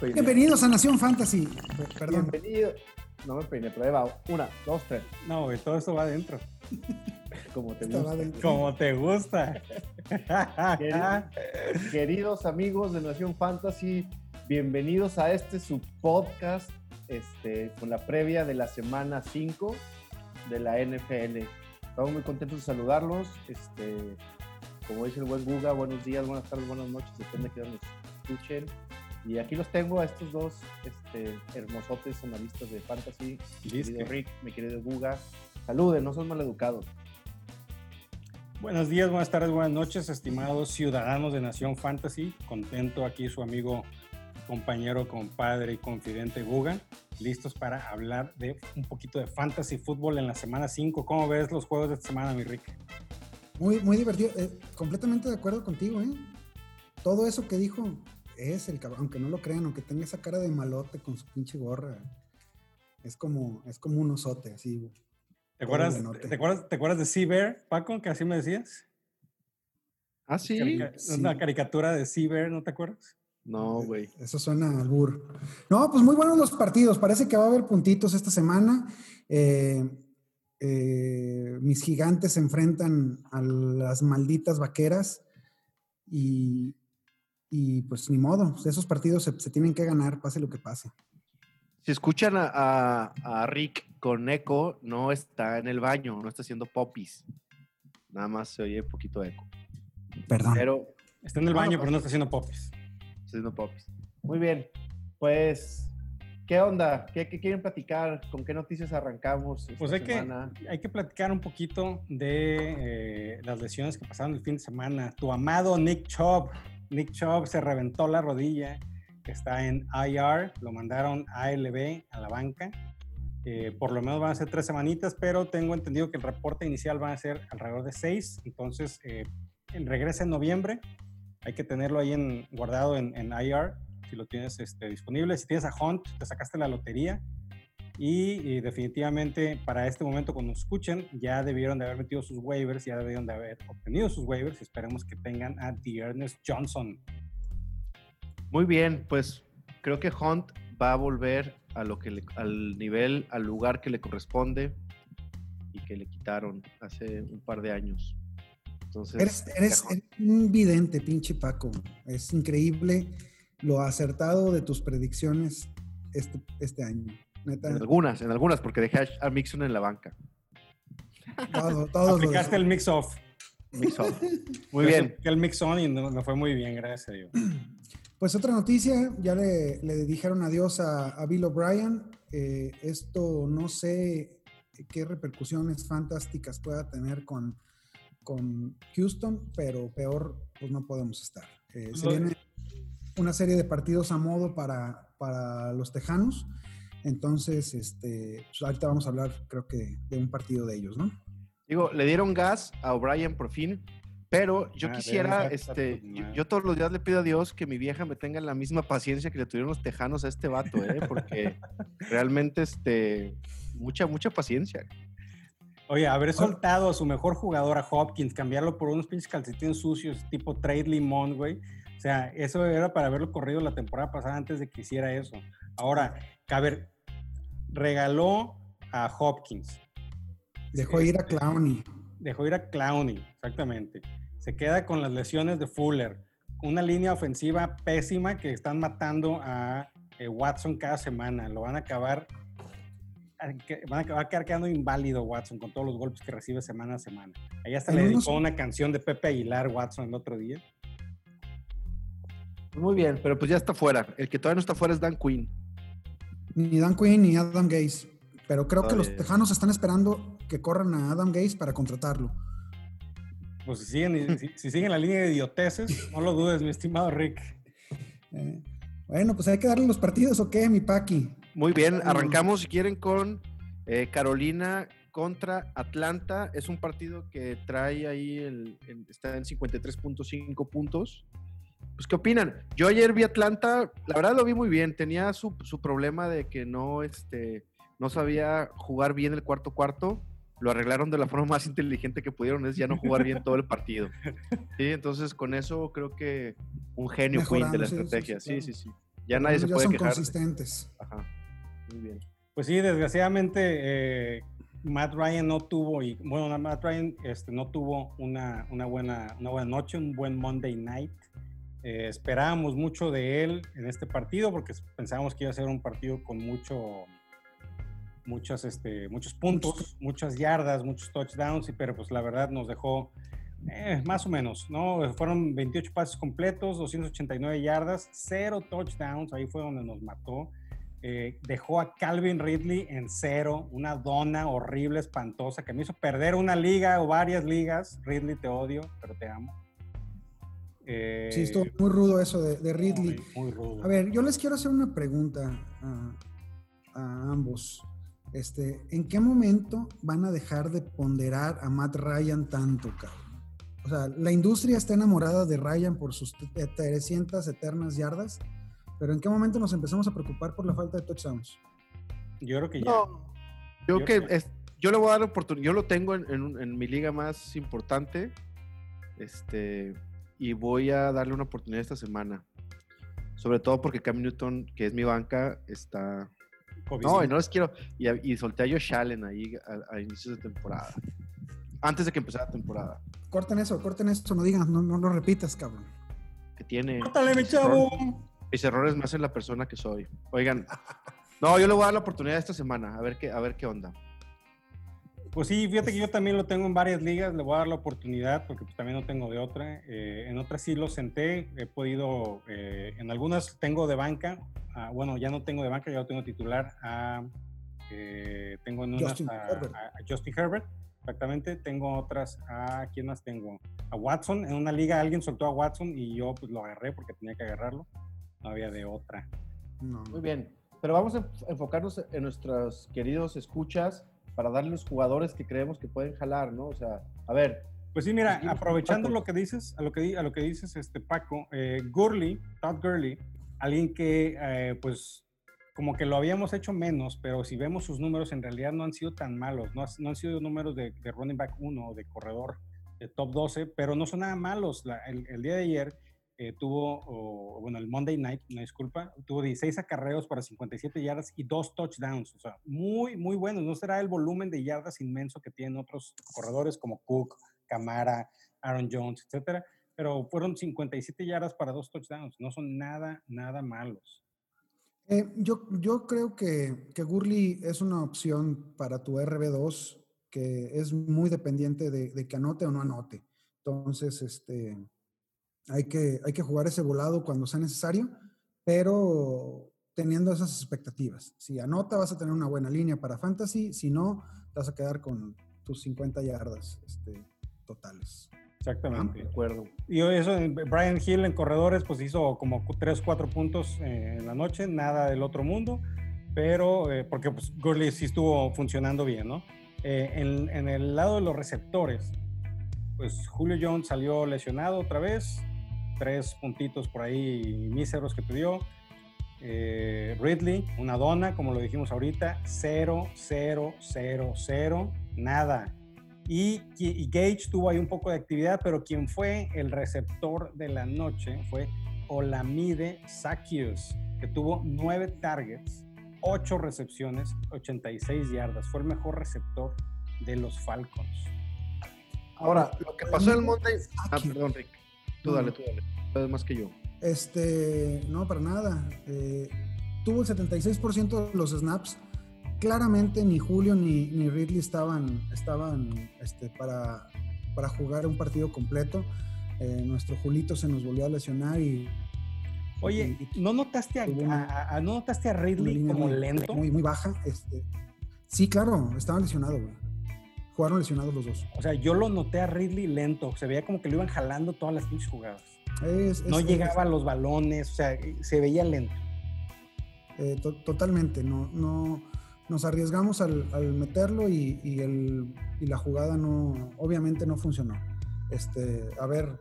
peiné. Bienvenidos a Nación Fantasy. Perdón. Bienvenido. No me peiné, pero ahí va. Una, dos, tres. No, güey, todo esto va adentro. Como te gusta. dentro. Como te gusta. Queridos, queridos amigos de Nación Fantasy, bienvenidos a este su podcast este, con la previa de la semana 5 de la NFL. Estamos muy contentos de saludarlos. Este, como dice el buen Guga, buenos días, buenas tardes, buenas noches, depende de que nos escuchen. Y aquí los tengo a estos dos este, hermosotes analistas de fantasy. Mi querido Rick, mi querido Guga. Saluden, no son maleducados. Buenos días, buenas tardes, buenas noches, estimados ciudadanos de Nación Fantasy. Contento aquí su amigo, compañero, compadre y confidente Guga. Listos para hablar de un poquito de fantasy fútbol en la semana 5. ¿Cómo ves los juegos de esta semana, mi Rick? Muy, muy divertido. Eh, completamente de acuerdo contigo, ¿eh? Todo eso que dijo es el cabrón, aunque no lo crean, aunque tenga esa cara de malote con su pinche gorra. Es como, es como un osote, así. ¿Te acuerdas. ¿te acuerdas, ¿Te acuerdas de Seabear, Paco, que así me decías? Ah, sí. Carica- sí. Una caricatura de Seabear, ¿no te acuerdas? No, güey. Eso suena al bur. No, pues muy buenos los partidos. Parece que va a haber puntitos esta semana. Eh, eh, mis gigantes se enfrentan a las malditas vaqueras y, y pues ni modo. Esos partidos se, se tienen que ganar, pase lo que pase. Si escuchan a, a- a Rick con eco, no está en el baño, no está haciendo popis. Nada más se oye un poquito de eco. Perdón. Pero Está en el baño, no pero no está haciendo popis. está haciendo popis. Muy bien. Pues, ¿qué onda? ¿Qué, qué quieren platicar? ¿Con qué noticias arrancamos esta Pues hay que, semana? hay que platicar un poquito de eh, las lesiones que pasaron el fin de semana. Tu amado Nick Chubb. Nick Chubb se reventó la rodilla, está en IR, lo mandaron a ALB, a la banca. Eh, por lo menos van a ser tres semanitas, pero tengo entendido que el reporte inicial va a ser alrededor de seis. Entonces, eh, regresa en noviembre. Hay que tenerlo ahí en, guardado en, en IR, si lo tienes este, disponible. Si tienes a Hunt, te sacaste la lotería. Y, y definitivamente para este momento cuando nos escuchen ya debieron de haber metido sus waivers, ya debieron de haber obtenido sus waivers y esperemos que tengan a Ernest Johnson. Muy bien, pues creo que Hunt va a volver a lo que le- al nivel, al lugar que le corresponde y que le quitaron hace un par de años. Entonces, Eres, eres, eres un vidente, pinche Paco. Es increíble lo acertado de tus predicciones este, este año. Neta, en algunas, en algunas, porque dejé a- Mixon en la banca. todo, todos lo Aplicaste el mix-off. Muy bien. apliqué el mix-on y no- me fue muy bien, gracias a Dios. Pues otra noticia, ya le, le dijeron adiós a, a Bill O'Brien. Eh, esto no sé qué repercusiones fantásticas pueda tener con, con Houston, pero peor pues no podemos estar. Eh, se viene una serie de partidos a modo para, para los Tejanos. Entonces, este, pues ahorita vamos a hablar, creo que, de un partido de ellos, ¿no? Digo, le dieron gas a O'Brien por fin, pero yo Ah, quisiera, este, yo todos los días le pido a Dios que mi vieja me tenga la misma paciencia que le tuvieron los tejanos a este vato, ¿eh? Porque realmente, este, mucha, mucha paciencia. Oye, haber soltado a su mejor jugador, a Hopkins, cambiarlo por unos pinches calcetines sucios tipo trade limón, güey. O sea, eso era para haberlo corrido la temporada pasada antes de que hiciera eso. Ahora, a ver, regaló a Hopkins, Dejó ir a Clowney. dejó ir a Clowney, exactamente. Se queda con las lesiones de Fuller. Una línea ofensiva pésima que están matando a eh, Watson cada semana. Lo van a acabar. Van a acabar quedando inválido Watson con todos los golpes que recibe semana a semana. Ahí hasta le unos- dedicó una canción de Pepe Aguilar Watson el otro día. Muy bien, pero pues ya está fuera. El que todavía no está fuera es Dan Quinn. Ni Dan Quinn ni Adam Gaze. Pero creo que los. Tejanos están esperando que corran a Adam Gaze para contratarlo. Pues si siguen, si, si siguen la línea de idioteces, no lo dudes, mi estimado Rick. Eh, bueno, pues hay que darle los partidos, ¿o qué, mi Paqui? Muy bien, arrancamos si quieren con eh, Carolina contra Atlanta. Es un partido que trae ahí, el, el- está en 53.5 puntos. Pues, ¿qué opinan? Yo ayer vi Atlanta, la verdad lo vi muy bien. Tenía su, su problema de que no, este, no sabía jugar bien el cuarto cuarto. Lo arreglaron de la forma más inteligente que pudieron, es ya no jugar bien todo el partido. Sí, entonces con eso creo que un genio Quinn de la Mejorando, sí, sí, estrategia. sí, Sí, sí, sí. Ya nadie se ya puede son quejar. consistentes. Ajá. Muy bien. Pues sí, desgraciadamente eh, Matt Ryan no tuvo, y bueno, Matt Ryan este, no tuvo una, una, buena, una buena noche, un buen Monday night. Eh, esperábamos mucho de él en este partido porque pensábamos que iba a ser un partido con mucho, muchos, este, muchos puntos, muchas yardas, muchos touchdowns, pero pues la verdad nos dejó eh, más o menos, ¿no? Fueron 28 pases completos, 289 yardas, cero touchdowns, ahí fue donde nos mató. Eh, dejó a Calvin Ridley en cero, una dona horrible, espantosa, que me hizo perder una liga o varias ligas. Ridley, te odio, pero te amo. Eh, sí, estuvo muy rudo eso de, de Ridley. Muy, muy, rudo. A ver, yo les quiero hacer una pregunta a, a, ambos. Este, ¿En qué momento van a dejar de ponderar a Matt Ryan tanto, cabrón? O sea, la industria está enamorada de Ryan por sus 300 eternas yardas pero ¿en qué momento nos empezamos a preocupar por la falta de touchdowns? Yo creo que ya. No, yo, yo que es, yo le voy a dar oportunidad. Yo lo tengo en, en, en, mi liga más importante. Este, y voy a darle una oportunidad esta semana. Sobre todo porque Cam Newton, que es mi banca, está. No, y no les quiero. Y, y solté a Josh Allen ahí a, a, inicios de temporada. Antes de que empezara la temporada. Corten eso, corten eso, no digan, no, no lo repitas, cabrón. Que tiene. ¡Córtale, mi chavo! mis errores me hacen la persona que soy. Oigan, no, yo le voy a dar la oportunidad esta semana, a ver qué, a ver qué onda. Pues sí, fíjate que yo también lo tengo en varias ligas, le voy a dar la oportunidad porque pues, también no tengo de otra. Eh, en otras sí lo senté, he podido, eh, en algunas tengo de banca, ah, bueno, ya no tengo de banca, ya lo tengo titular, a, eh, tengo en unas Justin a, Herbert. a, a Justin Herbert, exactamente, tengo otras, a, ¿quién más tengo? A Watson, en una liga alguien soltó a Watson y yo pues lo agarré porque tenía que agarrarlo no había de otra. No. Muy bien, pero vamos a enfocarnos en nuestros queridos escuchas para darle los jugadores que creemos que pueden jalar, ¿no? O sea, a ver. Pues sí, mira, aprovechando lo que dices, a lo que, a lo que dices, este Paco, eh, Gurley, Todd Gurley, alguien que, eh, pues, como que lo habíamos hecho menos, pero si vemos sus números, en realidad no han sido tan malos, no, no han sido números de, de, running back 1 o de corredor de top 12, pero no son nada malos. La, el, el día de ayer eh, tuvo, bueno, el Monday Night, una disculpa, tuvo 16 acarreos para 57 yardas y dos touchdowns. O sea, muy, muy buenos. No será el volumen de yardas inmenso que tienen otros corredores como Cook, Camara, Aaron Jones, etcétera, pero fueron 57 yardas para dos touchdowns. No son nada, nada malos. Eh, yo, yo creo que, que Gurley es una opción para tu RB2 que es muy dependiente de, de que anote o no anote. Entonces, este, hay que, hay que jugar ese volado cuando sea necesario, pero teniendo esas expectativas. Si anota, vas a tener una buena línea para fantasy, si no, te vas a quedar con tus 50 yardas este, totales. Exactamente. Ah, de acuerdo. Y eso, Brian Hill en corredores, pues hizo como 3, 4 puntos eh, en la noche, nada del otro mundo, pero eh, porque pues Gurley sí estuvo funcionando bien, ¿no? Eh, en, en, el lado de los receptores, pues Julio Jones salió lesionado otra vez, tres puntitos por ahí míseros que te dio. Eh, Ridley, una dona, como lo dijimos ahorita, 0, 0, 0, 0, nada. Y, y, Gage tuvo ahí un poco de actividad, pero quien fue el receptor de la noche fue Olamide Sakius, que tuvo nueve targets, ocho recepciones, 86 yardas. Fue el mejor receptor de los Falcons. Ahora, lo que pasó en el Monday. Ah, perdón, Rick. Tú dale, tú dale. Sabes más que yo. Este, no, para nada. Eh, tuvo el 76% de los snaps. Claramente ni Julio ni, ni Ridley estaban, estaban este, para, para jugar un partido completo. Eh, nuestro Julito se nos volvió a lesionar y. Oye, ¿no notaste a, a, a ¿no notaste a Ridley como muy, lento? Muy, muy baja. Este, sí, claro, estaba lesionado, güey. Jugaron lesionados los dos. O sea, yo lo noté a Ridley lento. Se veía como que lo iban jalando todas las pinches jugadas. Es, no es, llegaba es, a los balones, o sea, se veía lento. Eh, to totalmente, no, no, nos arriesgamos al, al meterlo y, y, el, y, la jugada no, obviamente no funcionó. Este, haber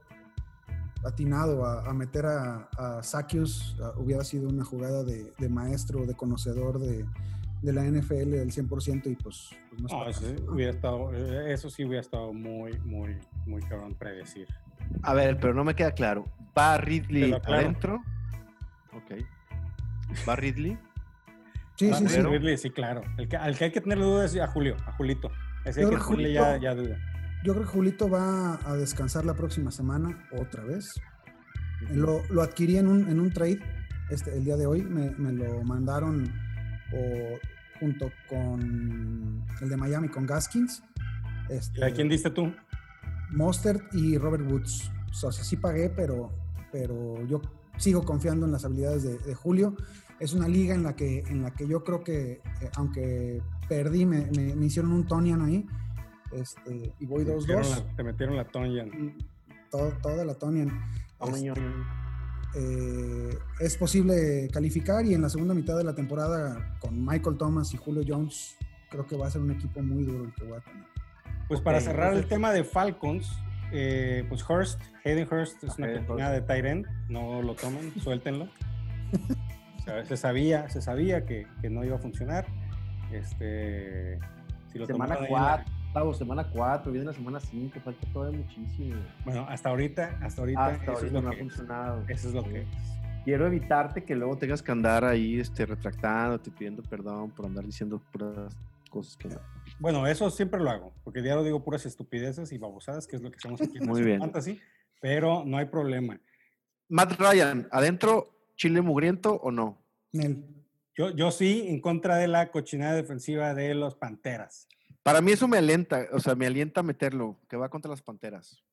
atinado a, a meter a, a Sakius hubiera sido una jugada de, de maestro, de conocedor de, de, la NFL del 100% y pues, pues no, no eso, hubiera estado, eso sí hubiera estado muy, muy, muy cabrón predecir. A ver, pero no me queda claro. ¿Va Ridley adentro? Ok. ¿Va Ridley? Sí, sí, sí. Ridley, sí, claro. El que, al que hay que tener duda es a Julio, a Julito. Ese hay que tenerle ya, ya duda. Yo creo que Julito va a descansar la próxima semana otra vez. Lo, lo adquirí en un, en un trade este, el día de hoy. Me, me lo mandaron o, junto con el de Miami, con Gaskins. Este, ¿A quién diste tú? Mostert y Robert Woods. O sea, sí pagué, pero, pero yo sigo confiando en las habilidades de, de Julio. Es una liga en la que, en la que yo creo que, eh, aunque perdí, me, me, me, hicieron un Tonian ahí. Este, y voy 2-2. Te metieron la Tonian. Todo, toda la Tonian. Este, eh, es posible calificar y en la segunda mitad de la temporada con Michael Thomas y Julio Jones, creo que va a ser un equipo muy duro el que voy a tener. Pues para cerrar entonces... el tema de Falcons, eh, pues Hurst, Hayden Hurst es una oportunidad de Tyren, no lo tomen, suéltenlo. o sea, se sabía, se sabía que, que, no iba a funcionar. Este, si lo semana 4, la... semana 4, viene la semana 5, falta todavía muchísimo. Bueno, hasta ahorita, hasta ahorita, hasta ahorita es no ha funcionado. Eso es lo que es. Quiero evitarte que luego tengas que andar ahí este, retractándote, pidiendo perdón por andar diciendo puras cosas que no. Bueno, eso siempre lo hago, porque ya lo digo puras estupideces y babosadas, que es lo que hacemos aquí en Muy bien. Fantasy, pero no hay problema. Matt Ryan, ¿adentro Chile mugriento o no? Yo, yo sí, en contra de la cochinada defensiva de los Panteras. Para mí eso me alienta, o sea, me alienta a meterlo, que va contra las Panteras.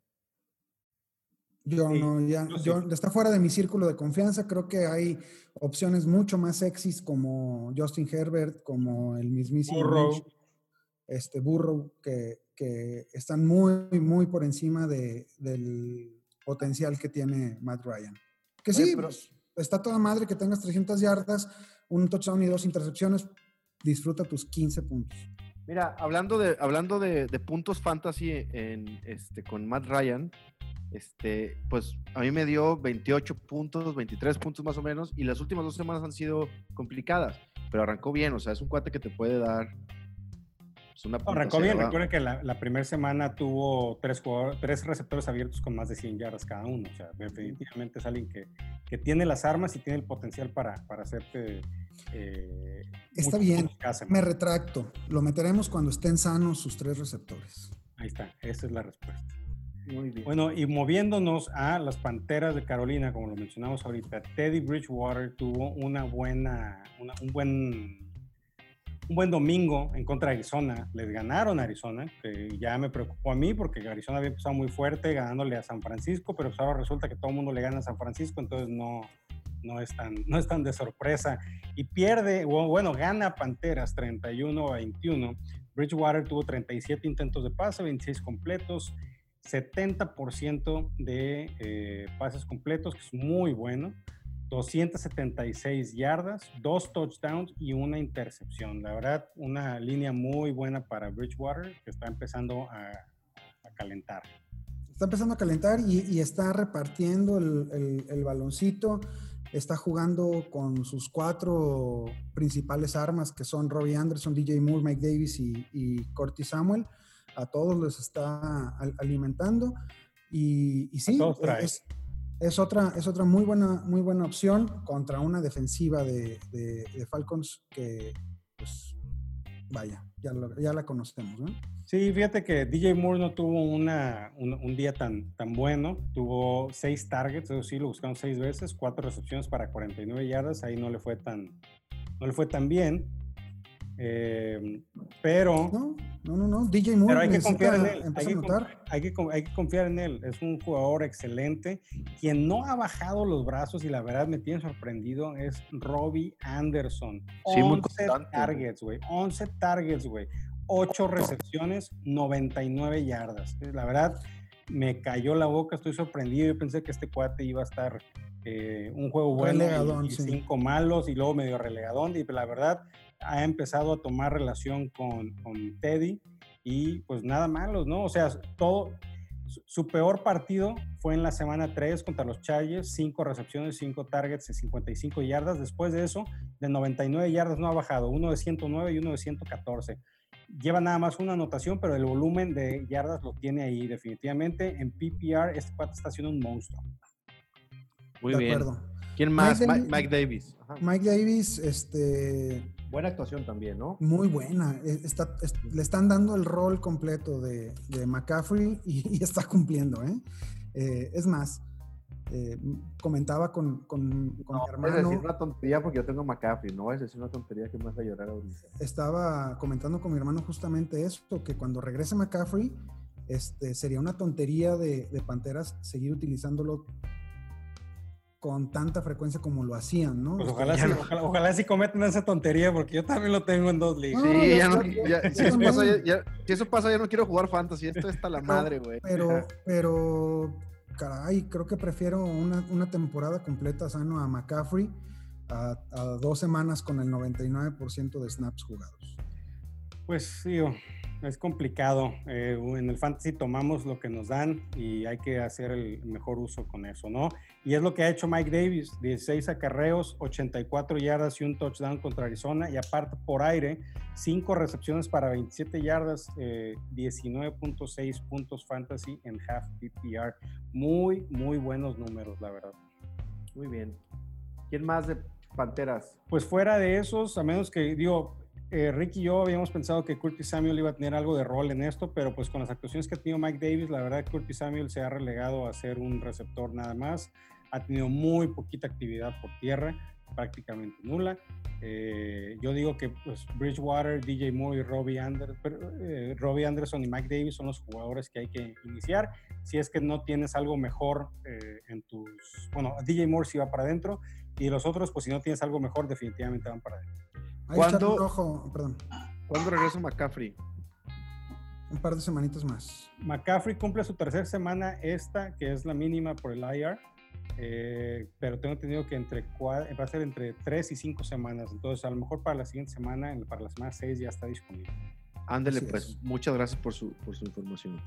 Yo sí, no, ya, yo, está fuera de mi círculo de confianza. Creo que hay opciones mucho más sexys como Justin Herbert, como el mismísimo Burrow, Mitch, este Burrow, que, que, están muy, muy por encima de, del potencial que tiene Matt Ryan. Que sí, Oye, pero... pues, está toda madre que tengas 300 yardas, un touchdown y dos intercepciones. Disfruta tus 15 puntos. Mira, hablando de, hablando de, de puntos fantasy en, este, con Matt Ryan, este, pues a mí me dio 28 puntos, 23 puntos más o menos, y las últimas dos semanas han sido complicadas, pero arrancó bien, o sea, es un cuate que te puede dar pues, una Arrancó bien, recuerden que la, la primera semana tuvo tres, tres receptores abiertos con más de 100 yardas cada uno, o sea, definitivamente es alguien que, que tiene las armas y tiene el potencial para, para hacerte... Eh, Está bien, me retracto, lo meteremos cuando estén sanos sus tres receptores. Ahí está, esa es la respuesta. Muy bien. Bueno, y moviéndonos a las Panteras de Carolina, como lo mencionamos ahorita, Teddy Bridgewater tuvo una buena, una, un buen un buen domingo en contra de Arizona. Les ganaron a Arizona, que ya me preocupó a mí porque Arizona había empezado muy fuerte ganándole a San Francisco, pero pues ahora resulta que todo el mundo le gana a San Francisco, entonces no, no, es, tan, no de sorpresa. Y pierde, bueno, gana Panteras 31 a 21. Bridgewater tuvo 37 intentos de pase, 26 completos, 70% de eh, pases completos, que es muy bueno. 276 yardas, dos touchdowns y una intercepción. La verdad, una línea muy buena para Bridgewater que está empezando a, calentar. Está empezando a calentar y, está repartiendo el, baloncito. Está jugando con sus cuatro principales armas que son Robbie Anderson, DJ Moore, Mike Davis y, y Corty Samuel a todos les está alimentando. Y, y sí, es, es, otra, es otra muy buena, muy buena opción contra una defensiva de, de, de Falcons que, pues, vaya, ya, lo, ya, la conocemos, ¿no? Sí, fíjate que DJ Moore no tuvo una, un, un, día tan, tan bueno. Tuvo seis targets, eso sí, lo buscaron seis veces, cuatro recepciones para 49 yardas. Ahí no le fue tan, no le fue tan bien. Eh, pero. No, no, no, no. DJ Moore. Pero hay que confiar en él. Hay que, hay, que, hay que, confiar en él. Es un jugador excelente. Quien no ha bajado los brazos y la verdad me tiene sorprendido es Robbie Anderson. Sí, 11 targets, güey. 11 targets, güey. 8 recepciones, 99 yardas. La verdad, me cayó la boca. Estoy sorprendido. Yo pensé que este cuate iba a estar eh, un juego bueno y, y sí. cinco malos y luego medio relegadón. Y la verdad, ha empezado a tomar relación con, con, Teddy y pues nada malos, ¿no? O sea, todo, su, su, peor partido fue en la semana 3 contra los Chargers, 5 recepciones, 5 targets de 55 yardas. Después de eso, de 99 yardas no ha bajado, uno de 109 y uno de 114. Lleva nada más una anotación, pero el volumen de yardas lo tiene ahí definitivamente. En PPR, este cuate está haciendo un monstruo. Muy de bien. Acuerdo. ¿Quién más? Mike Mike, Mike Davis. Ajá. Mike Davis, este, Buena actuación también, ¿no? muy buena. E- Está, es- le están dando el rol completo de, de McCaffrey y, y está cumpliendo, ¿eh? Eh, es más, eh, comentaba con, con, con No, mi decir hermano, una tontería porque yo tengo McCaffrey. No a decir una tontería que me a llorar ahorita. estaba comentando con mi hermano justamente esto, que cuando regrese McCaffrey, este, sería una tontería de, de Panteras seguir utilizándolo con tanta frecuencia como lo hacían, ¿no? Pues ojalá, sí, no. ojalá, ojalá sí cometan esa tontería, porque yo también lo tengo en dos ligas. Sí, ya no, ya- si, eso pasa, ya, ya- si eso pasa, ya no quiero jugar fantasy. Esto está la madre, güey. Pero, pero, caray, creo que prefiero una, una temporada completa sano a McCaffrey a, a dos semanas con el 99% de snaps jugados. Pues digo, es complicado. Eh, en el fantasy tomamos lo que nos dan y hay que hacer el mejor uso con eso, ¿no? Y es lo que ha hecho Mike Davis, 16 acarreos, 84 yardas y un touchdown contra Arizona y aparte por aire, 5 recepciones para 27 yardas, eh, 19.6 puntos fantasy en half PPR. Muy, muy buenos números, la verdad. Muy bien. ¿Quién más de Panteras? Pues fuera de esos, a menos que, digo, eh, Rick y yo habíamos pensado que Curtis Samuel iba a tener algo de rol en esto, pero pues con las actuaciones que ha tenido Mike Davis, la verdad Curtis Samuel se ha relegado a ser un receptor nada más. Ha tenido muy poquita actividad por tierra, prácticamente nula. Eh, yo digo que pues Bridgewater, DJ Moore y Robbie, Ander- eh, Robbie Anderson y Mike Davis son los jugadores que hay que iniciar. Si es que no tienes algo mejor eh, en tus... Bueno, DJ Moore sí va para adentro y los otros, pues si no tienes algo mejor, definitivamente van para adentro. Ahí ¿Cuándo? ojo, perdón, ¿Cuándo regresa McCaffrey? un par de semanitas más. McCaffrey cumple su tercera semana esta, que es la mínima por el IR, eh, pero tengo entendido que entre va a ser entre 3 y 5 semanas. Entonces, a lo mejor para la siguiente semana, para la semana 6 ya está disponible. Ándele, pues. es. Muchas gracias por su, por su información.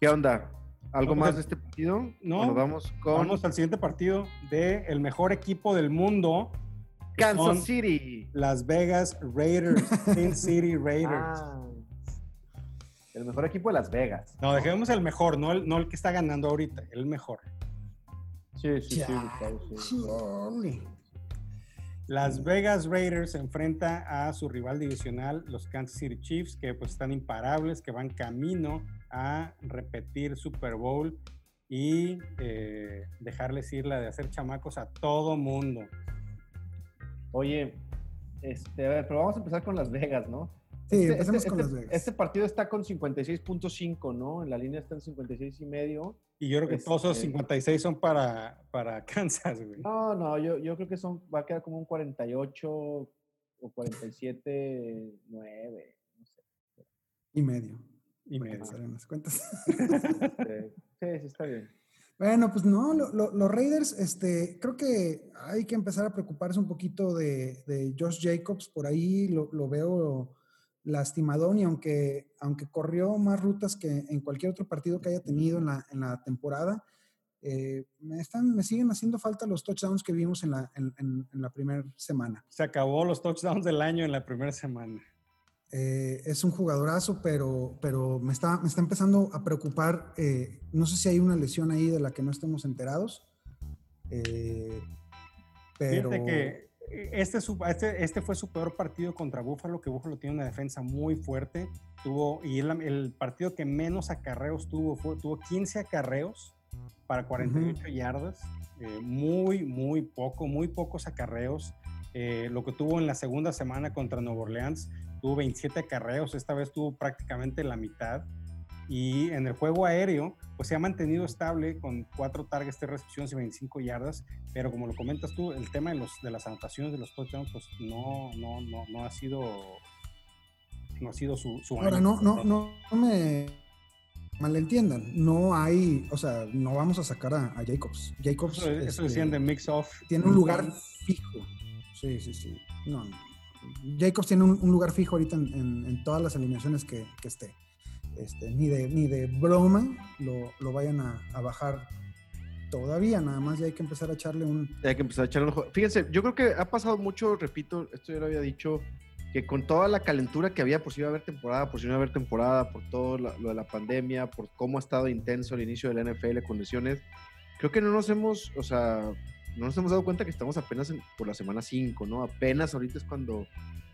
¿Qué onda? ¿Algo No, más pues, de este partido? no. ¿O nos vamos con Vamos al siguiente partido de el mejor equipo del mundo, Kansas son- City. Las Vegas Raiders, Sin City Raiders. Ah, el mejor equipo de Las Vegas. No, dejemos el mejor, no el, no el que está ganando ahorita, el mejor. Sí, sí, sí. Gustavo, sí. Chole. Las Vegas Raiders se enfrenta a su rival divisional, los Kansas City Chiefs, que pues están imparables, que van camino a repetir Super Bowl y eh, dejarles ir la de hacer chamacos a todo mundo. Oye, este, a ver, pero vamos a empezar con Las Vegas, ¿no? Sí, Este- empecemos este- con este- Las Vegas. Este partido está con 56.5, ¿no? En la línea está en 56 y medio. Y yo creo que todos esos Este- 56 son para, para Kansas, güey. No, no, yo, yo creo que son, va a quedar como un 48 o 47, 9, no sé. y medio. Y medio. me salgan las cuentas. Este, sí, sí, está bien. Bueno, pues no, lo- lo- los Raiders, este, creo que hay que empezar a preocuparse un poquito de, Josh Jacobs, por ahí lo, lo veo lastimadón y aunque, aunque corrió más rutas que en cualquier otro partido que haya tenido en la, en la temporada, eh, me, están, me siguen haciendo falta los touchdowns que vimos en la, en la primera semana. Se acabó los touchdowns del año en la primera semana. Eh, es un jugadorazo, pero, pero me, está, me está empezando a preocupar. eh, no sé si hay una lesión ahí de la que no estemos enterados. eh, pero Fíjate que este, su- este, este fue su peor partido contra Búfalo, que Búfalo tiene una defensa muy fuerte. Tuvo, y el, el partido que menos acarreos tuvo, fue, tuvo 15 acarreos para 48 yardas. eh, muy, muy poco, muy pocos acarreos. Eh, lo que tuvo en la segunda semana contra Nueva Orleans, tuvo 27 acarreos, esta vez tuvo prácticamente la mitad. Y en el juego aéreo, pues se ha mantenido estable con cuatro targets, tres recepciones y 25 yardas pero como lo comentas tú, el tema de, los, de las anotaciones de los touchdowns, pues no, no, no, no ha sido no ha sido su, su ahora no, no, no, no me malentiendan. No hay, o sea, no vamos a sacar a, a Jacobs. Jacobs Eso, eso este, decían de mix off. tiene un lugar fijo. Sí, sí, sí. No, no. Jacobs tiene un, lugar fijo ahorita en, todas las alineaciones que, esté. Este, ni, de, ni de broma lo, lo vayan a, bajar todavía, nada más ya hay que empezar a echarle un... Hay que empezar a echarle un. Fíjense, yo creo que ha pasado mucho, repito, esto ya lo había dicho, que con toda la calentura que había, por si iba a haber temporada, por si no iba a haber temporada, por todo lo de la pandemia, por cómo ha estado intenso el inicio de la NFL, condiciones, creo que no nos hemos, o sea, no nos hemos dado cuenta que estamos apenas por la semana 5, ¿no? Apenas ahorita es cuando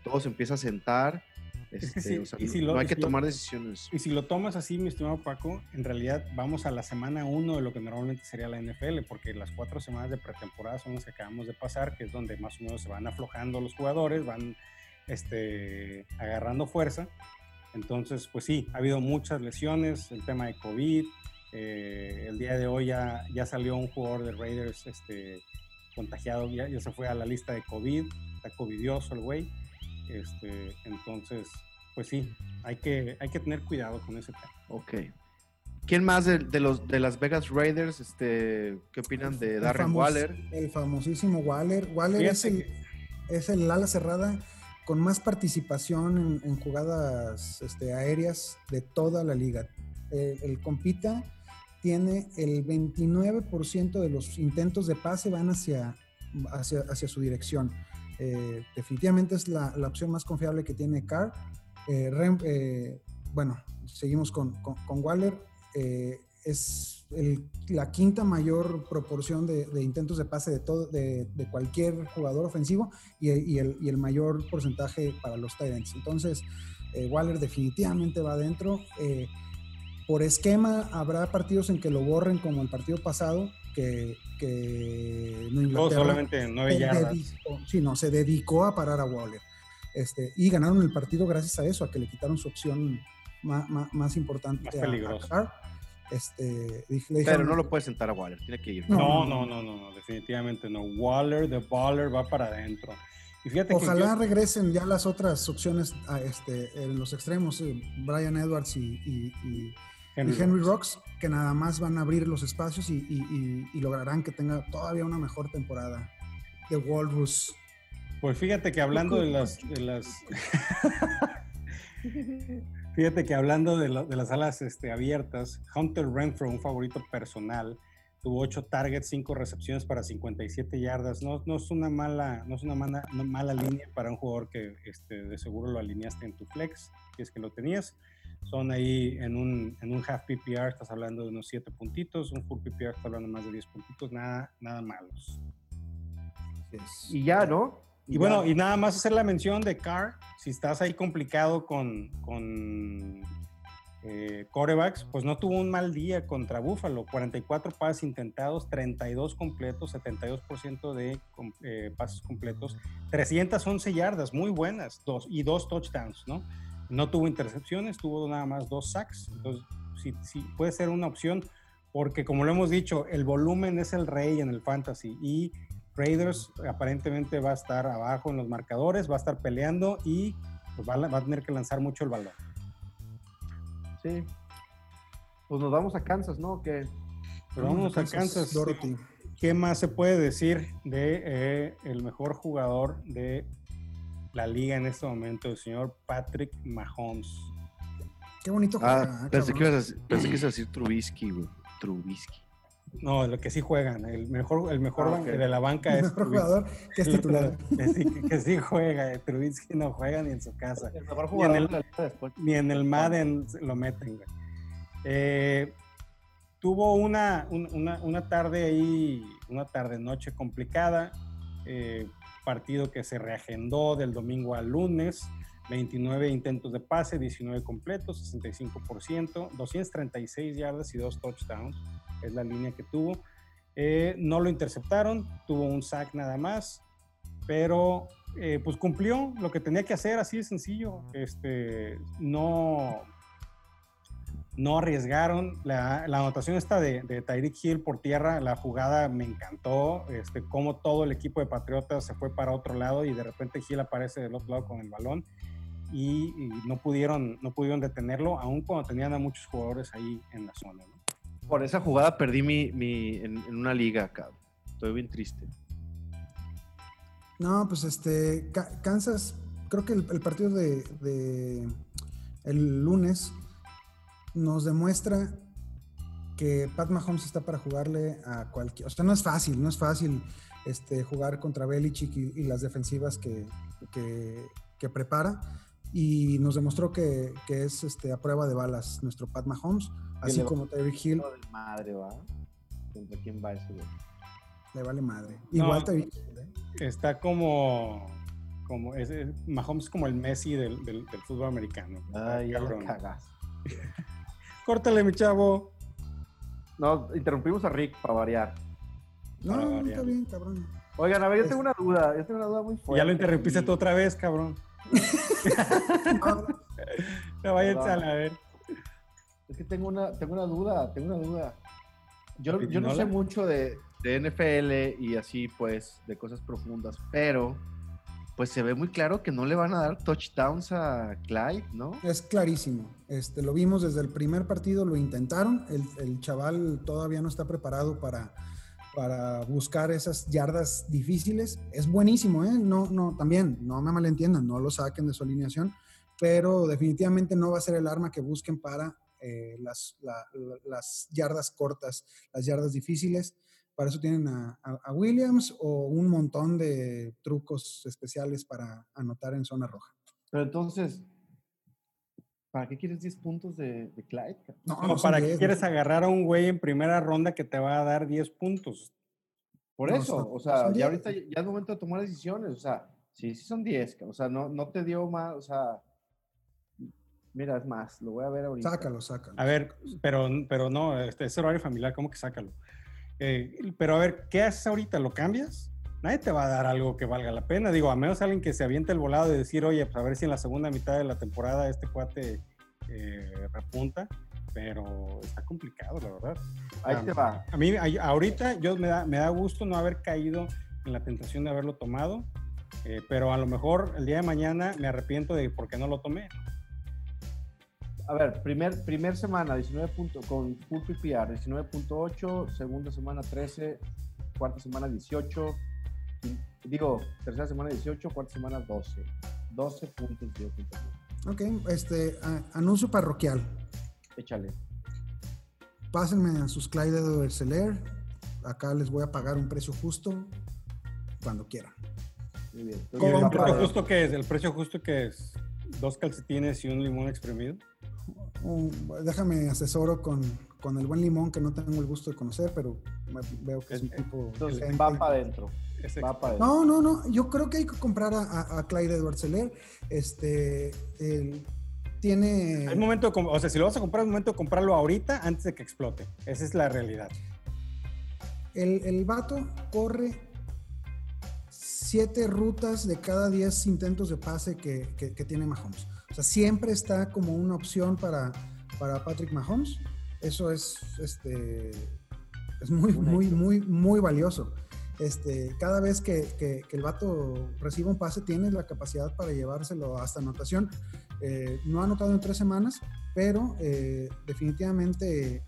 todo se empieza a sentar. Este, no, hay que tomar decisiones. Y si lo tomas así, mi estimado Paco, en realidad vamos a la semana 1 de lo que normalmente sería la NFL, porque las cuatro semanas de pretemporada son las que acabamos de pasar, que es donde más o menos se van aflojando los jugadores, van este, agarrando fuerza. Entonces, pues sí, ha habido muchas lesiones, el tema de COVID. Eh, el día de hoy ya, ya salió un jugador de Raiders este, contagiado, ya, ya se fue a la lista de COVID, está covidioso el güey. Este, entonces, pues sí, hay que, hay que tener cuidado con ese tema. Ok. ¿Quién más de, los de las Vegas Raiders? Este, ¿Qué opinan de Darren Waller? El famosísimo Waller. Waller es el, es el ala cerrada con más participación en, jugadas este, aéreas de toda la liga. el compita tiene el 29% de los intentos de pase van hacia, hacia, hacia su dirección. Eh, definitivamente es la, opción más confiable que tiene Carr. Eh, eh, bueno, seguimos con, Waller. es la quinta mayor proporción de, intentos de pase de, todo, de, cualquier jugador ofensivo y, el, mayor porcentaje para los Titans. Entonces, Waller definitivamente va adentro. Por esquema, habrá partidos en que lo borren como el partido pasado, que, que no solamente nueve yardas. sí, no, se dedicó a parar a Waller. Este, y ganaron el partido gracias a eso, a que le quitaron su opción más, más, importante. Más peligrosa. Este, Pero no lo puede sentar a Waller, tiene que ir. No, no, no, no, definitivamente no. Waller, the baller, va para adentro. Y fíjate Ojalá regresen ya las otras opciones a este, en los extremos, eh, Brian Edwards y Henry, y Henry Rocks. que nada más van a abrir los espacios y, lograrán que tenga todavía una mejor temporada de Walrus. Pues fíjate que hablando de las, fíjate que hablando de, las alas este, abiertas, Hunter Renfro, un favorito personal, tuvo 8 targets, 5 recepciones para 57 yardas. No, no es una mala, no es una mala, mala línea para un jugador que este, de seguro lo alineaste en tu flex, si es que lo tenías son ahí en un, en un half PPR, estás hablando de unos 7 puntitos, un full PPR estás hablando de más de 10 puntitos, nada, nada malos. Y ya, ¿no? Y, bueno, y nada más hacer la mención de Carr, si estás ahí complicado con, con eh, corebacks, pues no tuvo un mal día contra Buffalo, 44 pases intentados, 32 completos, 72% de eh, pases completos, 311 yardas, muy buenas, dos, y dos touchdowns, ¿no? No tuvo intercepciones, tuvo nada más dos sacks. Entonces, sí, puede ser una opción, porque como lo hemos dicho, el volumen es el rey en el fantasy y Raiders aparentemente va a estar abajo en los marcadores, va a estar peleando y pues, va, a, tener que lanzar mucho el balón. Sí. Pues nos vamos a Kansas, ¿no? Que vamos a Kansas. Dorothy. ¿Qué más se puede decir de eh, el mejor jugador de la liga en este momento, el señor Patrick Mahomes. Qué bonito ah, pensé, que ibas a, pensé que ibas a decir Trubisky, güey. Trubisky. No, lo que sí juegan. El mejor, el mejor ah, de la banca es. El mejor jugador que es titular. Que sí, juega. Trubisky no juega ni en su casa. ni, en el, ni en el Madden lo meten, güey. Eh, tuvo una, una, una, tarde ahí, una tarde-noche complicada. Eh, partido que se reagendó del domingo al lunes. 29 intentos de pase, 19 completos, 65%, 236 yardas y dos touchdowns. Es la línea que tuvo. Eh, no lo interceptaron, tuvo un sack nada más, pero eh, pues cumplió lo que tenía que hacer, así de sencillo. Este, no, no arriesgaron. La, anotación esta de, de, Tyreek Hill por tierra, la jugada me encantó, este, cómo todo el equipo de Patriotas se fue para otro lado y de repente Hill aparece del otro lado con el balón y, no, pudieron, no pudieron detenerlo, aun cuando tenían a muchos jugadores ahí en la zona. Por esa jugada perdí mi, mi en, una liga acá. Estoy bien triste. No, pues este, Kansas, creo que el, partido de, el lunes nos demuestra que Pat Mahomes está para jugarle a cualquier. O sea, no es fácil, no es fácil este, jugar contra Belichick y, las defensivas que, que, prepara. Y nos demostró que, que, es este, a prueba de balas nuestro Pat Mahomes, así como Terry Hill. Madre, ¿va? quién va ese Le vale madre. Igual No. Tyreek Está como. como es, es- Mahomes es como el Messi del, del- del fútbol americano. Ay, Cabrón. cagas. Córtale, mi chavo. No, interrumpimos a Rick para variar. No, Para no, variar. está bien, cabrón. Oigan, a ver, yo tengo una duda. Yo tengo una duda muy fuerte. ya lo interrumpiste Y- tú otra vez, cabrón. Ya váyanse a la ver. Que tengo una, tengo una duda, tengo una duda. Yo, yo no sé mucho de, de NFL y así, pues, de cosas profundas, pero pues se ve muy claro que no le van a dar touchdowns a Clyde, ¿no? Es clarísimo. Este, lo vimos desde el primer partido, lo intentaron. El, el chaval todavía no está preparado para, para buscar esas yardas difíciles. Es buenísimo, ¿eh? No, no, también, no me malentiendan, no lo saquen de su alineación, pero definitivamente no va a ser el arma que busquen para eh, las, la- la- las yardas cortas, las yardas difíciles. Para eso tienen a, a- a Williams o un montón de trucos especiales para anotar en zona roja. Pero entonces, ¿para qué quieres 10 puntos de, de Clyde? No, no para qué 10, quieres no. agarrar a un güey en primera ronda que te va a dar 10 puntos. Por No, eso, son- o sea, ya 10. ahorita ya es momento de tomar decisiones, o sea, sí, sí son 10, cabrón, o sea, no, no te dio más, o sea, mira, es más, lo voy a ver ahorita. Sácalo, sácalo. A ver, pero, pero no, este es horario familiar, ¿cómo que sácalo? Eh, pero a ver, ¿qué haces ahorita? ¿Lo cambias? Nadie te va a dar algo que valga la pena. Digo, a menos alguien que se aviente el volado de decir, oye, pues a ver si en la segunda mitad de la temporada este cuate eh, repunta, pero está complicado, la verdad. Ahí Ah, te va. A mí, a- ahorita, yo me da, me da gusto no haber caído en la tentación de haberlo tomado, eh, pero a lo mejor el día de mañana me arrepiento de por qué no lo tomé. A ver, primer, primer semana, 19 puntos con full PPR, 19.8, segunda semana 13, cuarta semana 18, y- digo, tercera semana 18, cuarta semana 12. 12 puntos punto. Ok, este, a- anuncio parroquial. Échale. Pásenme a sus Clyde Helaire. Acá les voy a pagar un precio justo cuando quieran. Muy bien. ¿Y ¿Cómo el precio justo que es? ¿El precio justo que es? ¿Dos calcetines y un limón exprimido? Déjame asesoro con, con el buen limón que no tengo el gusto de conocer, pero veo que es un Eh, tipo. Entonces va para adentro. No, no, no. Yo creo que hay que comprar a, a- a Clyde Helaire. Este, tiene. Es momento de o sea, si lo vas a comprar, es momento de comprarlo ahorita antes de que explote. Esa es la realidad. El, el vato corre siete rutas de cada diez intentos de pase que, que- que tiene Mahomes. O sea, siempre está como una opción para, para Patrick Mahomes. Eso es, este, es muy, muy, muy, muy valioso. Este, cada vez que, que- que el vato reciba un pase, tiene la capacidad para llevárselo hasta anotación. Eh, no ha anotado en tres semanas, pero eh, definitivamente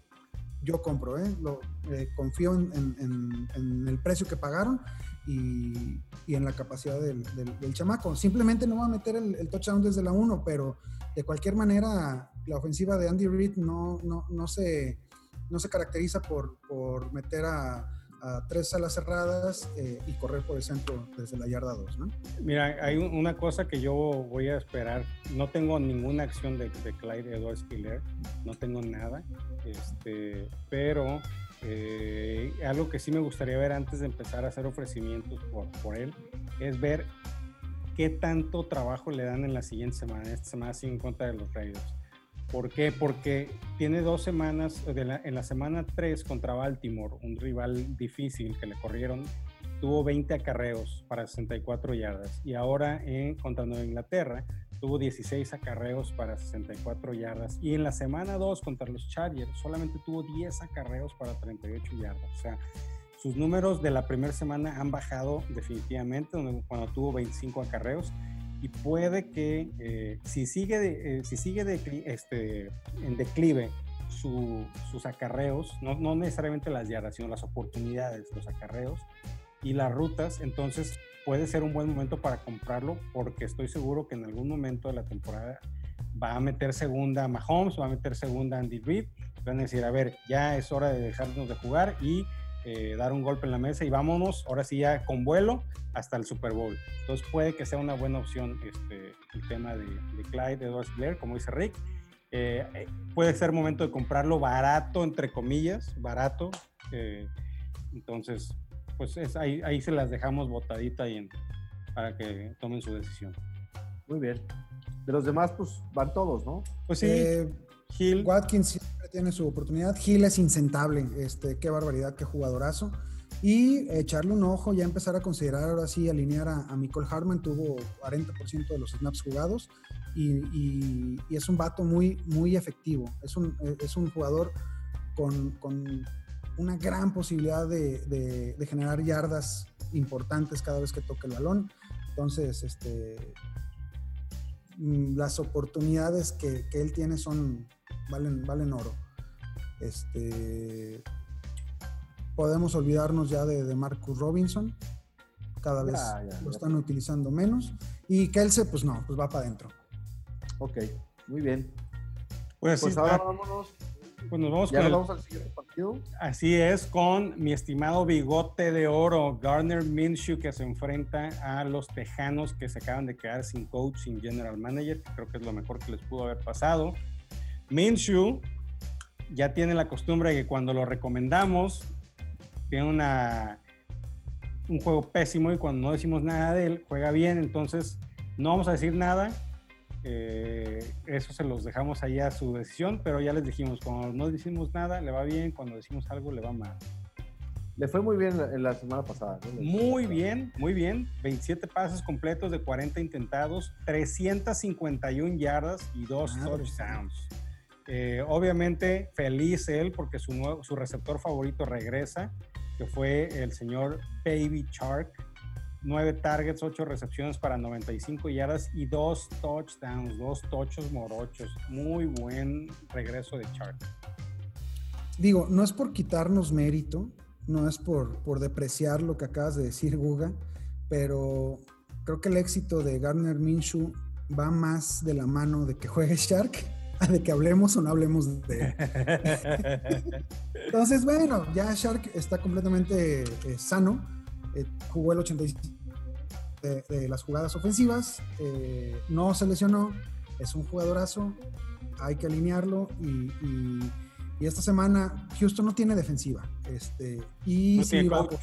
yo compro, ¿eh? Lo, eh, confío en, en- en- en el precio que pagaron y, y en la capacidad del, del- del chamaco. Simplemente no va a meter el, el touchdown desde la 1, pero de cualquier manera la ofensiva de Andy Reid no, no, no, se, no se caracteriza por, por meter a, a tres salas cerradas eh, y correr por el centro desde la yarda 2, ¿no? Mira, hay un- una cosa que yo voy a esperar. No tengo ninguna acción de, de Clyde Edwards Hiller, no tengo nada. Este, pero eh, algo que sí me gustaría ver antes de empezar a hacer ofrecimientos por, por él es ver qué tanto trabajo le dan en la siguiente semana, esta semana sí en contra de los Raiders. ¿Por qué? Porque tiene dos semanas, en la semana 3 contra Baltimore, un rival difícil que le corrieron, tuvo 20 acarreos para 64 yardas. Y ahora en, contra Nueva Inglaterra tuvo 16 acarreos para 64 yardas. Y en la semana 2 contra los Chargers solamente tuvo 10 acarreos para 38 yardas. O sea, sus números de la primera semana han bajado definitivamente, cuando tuvo 25 acarreos. Y puede que eh, si sigue, de- eh, si sigue decli- este, en declive su- sus acarreos, no, no necesariamente las yardas, sino las oportunidades, los acarreos y las rutas, entonces puede ser un buen momento para comprarlo porque estoy seguro que en algún momento de la temporada va a meter segunda Mahomes, va a meter segunda Andy Reid, van a decir, a ver, ya es hora de dejarnos de jugar y eh, dar un golpe en la mesa y vámonos, ahora sí ya con vuelo hasta el Super Bowl. Entonces puede que sea una buena opción este, el tema de, de Clyde Edwards Blair, como dice Rick. Eh, eh, puede ser momento de comprarlo barato, entre comillas, barato. entonces, pues es, ahí, ahí se las dejamos botadita y en, para que tomen su decisión. Muy bien. De los demás, pues van todos, ¿no? Pues sí, Eh, Hill. Watkins siempre tiene su oportunidad. Gil es insentable. Este, qué barbaridad, qué jugadorazo. Y echarle un ojo, ya empezar a considerar ahora sí alinear a, a Nicole Hartman. Tuvo 40% de los snaps jugados y, y- y es un vato muy, muy efectivo. Es un, es un jugador con, con una gran posibilidad de, de- de generar yardas importantes cada vez que toque el balón. Entonces, este, mm, las oportunidades que, que él tiene son valen, valen oro. Este, podemos olvidarnos ya de, de Marcus Robinson. Cada vez Ya, ya, lo ya. están utilizando menos. Y Kelsey, pues no, pues va para adentro. Ok, muy bien. Pues, Pues sí, ahora ah, vámonos. Pues nos vamos Ya con nos el- vamos al siguiente partido. Así es, con mi estimado bigote de oro, Garner Minshew, que se enfrenta a los Tejanos que se acaban de quedar sin coach, sin general manager, que creo que es lo mejor que les pudo haber pasado. Minshew ya tiene la costumbre de que cuando lo recomendamos, tiene una, un juego pésimo y cuando no decimos nada de él, juega bien, entonces no vamos a decir nada. Eh, eso se los dejamos ahí a su decisión, pero ya les dijimos, cuando no decimos nada, le va bien, cuando decimos algo, le va mal. Le fue muy bien en la semana pasada. ¿no? Muy bien, muy bien. 27 pases completos de 40 intentados, 351 yardas y dos touchdowns. Eh, obviamente feliz él porque su, nuevo, su receptor favorito regresa, que fue el señor Baby Shark. 9 targets, 8 recepciones para 95 yardas y dos touchdowns, dos tochos morochos. Muy buen regreso de Shark. Digo, no es por quitarnos mérito, no es por, por depreciar lo que acabas de decir, Guga, pero creo que el éxito de Garner Minshew va más de la mano de que juegue Shark a de que hablemos o no hablemos de él. Entonces, bueno, ya Shark está completamente eh, sano. Eh, jugó el 85 de, de las jugadas ofensivas. eh, no se lesionó. Es un jugadorazo. Hay que alinearlo. Y, y- y esta semana Houston no tiene defensiva. Este, y No sí tiene va a coach.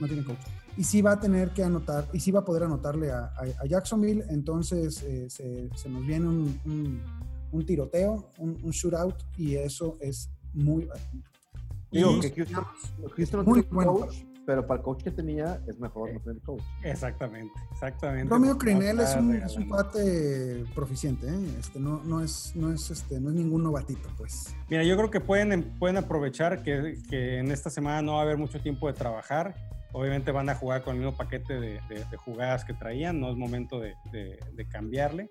no tiene coach. Y sí va a tener que anotar, y sí va a poder anotarle a, a- a Jacksonville, entonces eh, se, se nos viene un, un- un tiroteo, un, un shootout, y eso es muy... Digo que Houston, Houston no tiene coach, pero para el coach que tenía es mejor no tener coach. Exactamente, exactamente. Romeo Crinel es un, es un cuate proficiente, ¿eh? este, no, no, es, no, es, este, no es ningún novatito, pues. Mira, yo creo que pueden, pueden aprovechar que, que en esta semana no va a haber mucho tiempo de trabajar. Obviamente van a jugar con el mismo paquete de, de- de jugadas que traían, no es momento de, cambiarle.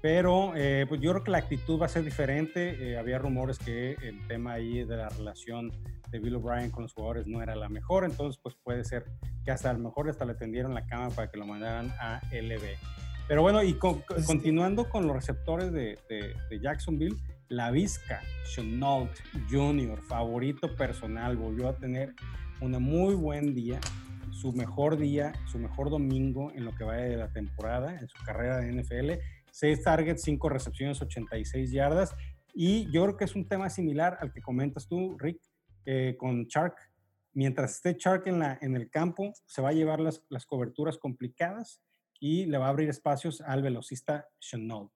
Pero eh, pues yo creo que la actitud va a ser diferente. Eh, había rumores que el tema ahí de la relación de Bill O'Brien con los jugadores no era la mejor, entonces pues puede ser que hasta a lo mejor hasta le tendieron la cama para que lo mandaran a LB. Pero bueno, y con- Pues, continuando con los receptores de, de- de Jacksonville, la Vizca, Chenault Jr., favorito personal, volvió a tener un muy buen día, su mejor día, su mejor domingo en lo que vaya de la temporada, en su carrera de NFL. Seis targets, cinco recepciones, 86 yardas. Y yo creo que es un tema similar al que comentas tú, Rick, eh, con Chark. Mientras esté Chark en, la, en el campo, se va a llevar las, las coberturas complicadas y le va a abrir espacios al velocista Chenault.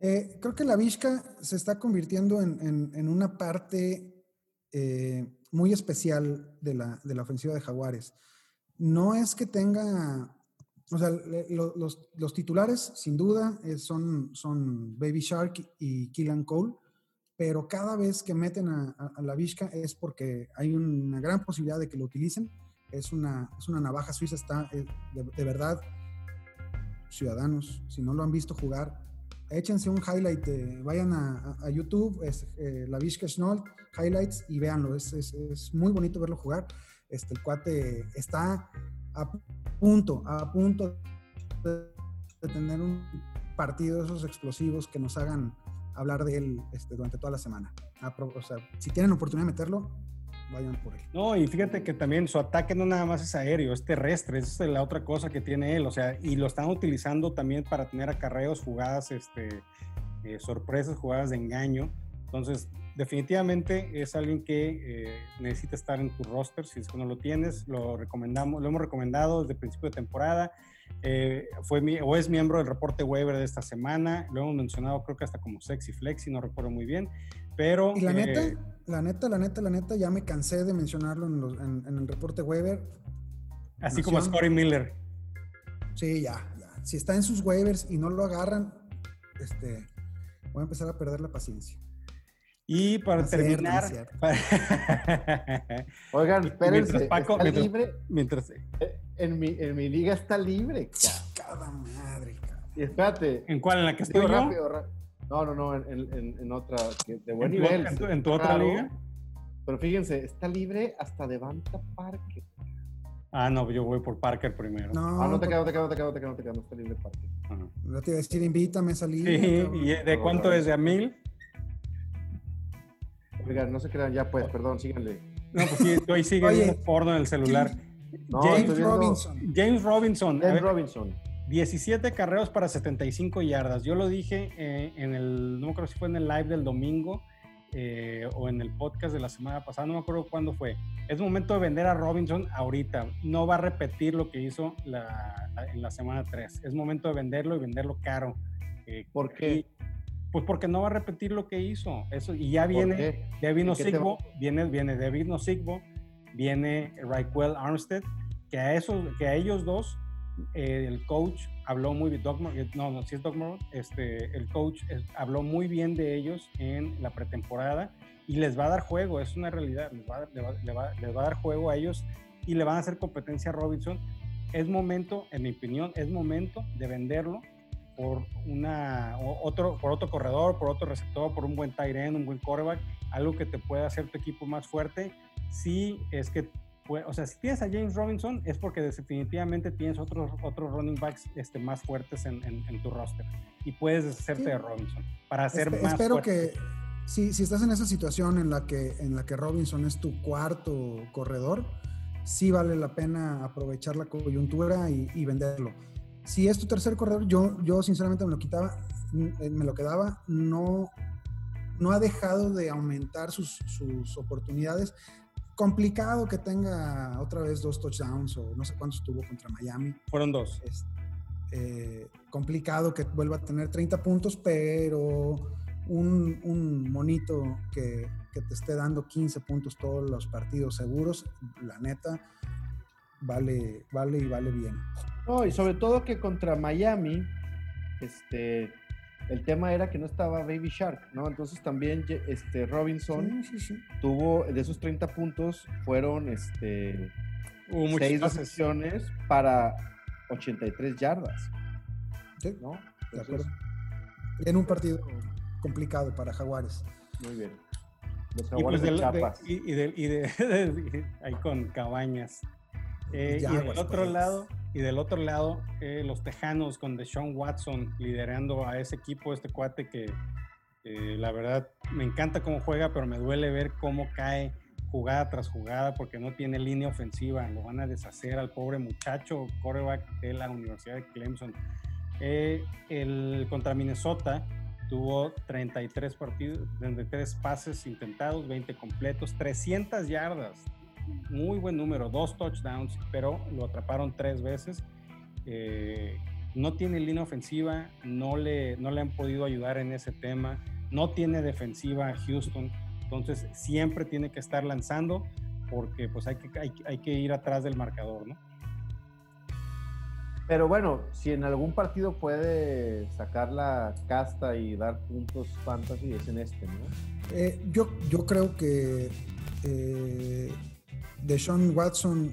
Eh, creo que la Vizca se está convirtiendo en, en- en una parte eh, muy especial de la, de la ofensiva de Jaguares. No es que tenga, o sea, los, los titulares, sin duda, eh, son, son Baby Shark y Killan Cole, pero cada vez que meten a la Vizca es porque hay una gran posibilidad de que lo utilicen. Es una, es una navaja suiza, está eh, de, de verdad, ciudadanos, si no lo han visto jugar, échense un highlight, eh, vayan a, a- YouTube, es eh, la Vizca Schnoll, highlights y véanlo, es, es- es muy bonito verlo jugar. Este, el cuate está a punto, a punto de, de tener un partido de esos explosivos que nos hagan hablar de él este, durante toda la semana. O sea, si tienen oportunidad de meterlo, vayan por él. No, y fíjate que también su ataque no nada más es aéreo, es terrestre, esa es la otra cosa que tiene él, o sea, y lo están utilizando también para tener acarreos, jugadas, este, eh, sorpresas, jugadas de engaño. Entonces, definitivamente es alguien que eh, necesita estar en tu roster. Si es que no lo tienes, lo recomendamos, lo hemos recomendado desde el principio de temporada. Eh, fue mi, o es miembro del reporte waiver de esta semana. Lo hemos mencionado, creo que hasta como sexy flexi, no recuerdo muy bien. Pero. Y la neta, eh, la neta, la neta, la neta, ya me cansé de mencionarlo en, en, el reporte waiver. Así como Scotty Miller. Sí, ya, ya. Si está en sus waivers y no lo agarran, este, voy a empezar a perder la paciencia. Y para terminar. Oigan, espérense. Mientras Paco, está mientras, libre. mientras- Eh, En mi, en mi liga está libre. ca- Cada madre, cabrón. Y espérate. ¿En cuál? ¿En la que estoy yo? rápido, ra- No, no, no, en, en- en otra que- de buen ¿En tu- nivel. en tu- en tu otra Claro. liga? Pero fíjense, está libre hasta Devanta Parker. Ah, no, yo voy por Parker primero. No, Ah, no te por- queda, no te queda, no te queda, no te queda, no te queda, no está libre Parker. Ajá. no te iba a decir, invítame a salir. Sí. ¿y de cuánto es? ¿De a mil? Oigan, no se crean, ya pues, perdón, síganle. No, pues sí, tú ahí sigue Oye. viendo porno en el celular. No, James Robinson. James Robinson, James Robinson. 17 carreros para 75 yardas. Yo lo dije eh, en el, no me acuerdo si fue en el live del domingo eh, o en el podcast de la semana pasada, no me acuerdo cuándo fue. Es momento de vender a Robinson ahorita. No va a repetir lo que hizo la- la- en la semana 3. Es momento de venderlo y venderlo caro. Eh, ¿Por qué? y- pues porque no va a repetir lo que hizo. Eso, y ya ¿Por viene, qué? ya vino ¿En qué te Sigbo, viene, viene David Nosigbo, viene Raquel Armstead, que a, esos, que a ellos dos eh, el coach habló muy bien, eh, no, no, sí es este, el coach habló muy bien de ellos en la pretemporada y les va a dar juego, es una realidad, les va, les va a dar juego a ellos y le van a hacer competencia a Robinson. Es momento, en mi opinión, es momento de venderlo por una otro por otro corredor, por otro receptor, por un buen tight end, un buen quarterback, algo que te pueda hacer tu equipo más fuerte. Si es que pue- o sea, si tienes a James Robinson es porque definitivamente tienes otros otros running backs este, más fuertes en, en- en tu roster y puedes deshacerte Sí. de Robinson para hacer Espe- más espero fuerte. que si, si estás en esa situación en la que en la que Robinson es tu cuarto corredor, sí vale la pena aprovechar la coyuntura y, y venderlo. Si es tu tercer corredor, yo, yo sinceramente me lo quitaba, mm, me lo quedaba, no, no ha dejado de aumentar sus, sus oportunidades. Complicado que tenga otra vez dos touchdowns o no sé cuántos tuvo contra Miami. Fueron dos. Es eh, complicado que vuelva a tener 30 puntos, pero un, un monito que, que te esté dando 15 puntos todos los partidos seguros, la neta, vale, vale y vale bien. No, y sobre todo que contra Miami, este, el tema era que no estaba Baby Shark, ¿no? Entonces también este, Robinson Sí, sí, sí. tuvo, de esos 30 puntos, fueron este, Hubo seis recepciones para 83 yardas, Sí, ¿no? de acuerdo. En un partido complicado para Jaguares. Muy bien. Los Y, jaguares pues de de- Chiapas. y, y y de- de- ahí con cabañas. Eh, y del otro pues. lado, y del otro lado, eh, los Tejanos con Deshaun Watson liderando a ese equipo, este cuate que eh, la verdad me encanta cómo juega, pero me duele ver cómo cae jugada tras jugada porque no tiene línea ofensiva. Lo van a deshacer al pobre muchacho quarterback de la Universidad de Clemson. Eh, el contra Minnesota tuvo 33 partidos, 33 pases intentados, 20 completos, 300 yardas. Muy buen número, dos touchdowns, pero lo atraparon tres veces. Eh, no tiene línea ofensiva, no le, no le han podido ayudar en ese tema, no tiene defensiva Houston, entonces siempre tiene que estar lanzando porque pues hay que, hay, hay que ir atrás del marcador, ¿no? Pero bueno, si en algún partido puede sacar la casta y dar puntos fantasy, es en este, ¿no? Eh, yo, yo creo que eh, Deshaun Watson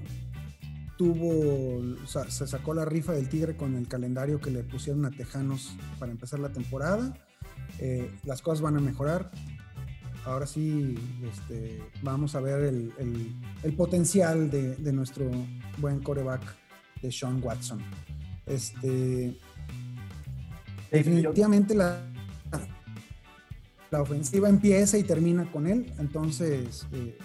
tuvo, o sea, se sacó la rifa del tigre con el calendario que le pusieron a Tejanos para empezar la temporada. Eh, las cosas van a mejorar. Ahora sí, este, vamos a ver el, el- el potencial de, de nuestro buen coreback de Sean Watson. Este, definitivamente la, la ofensiva empieza y termina con él, entonces eh,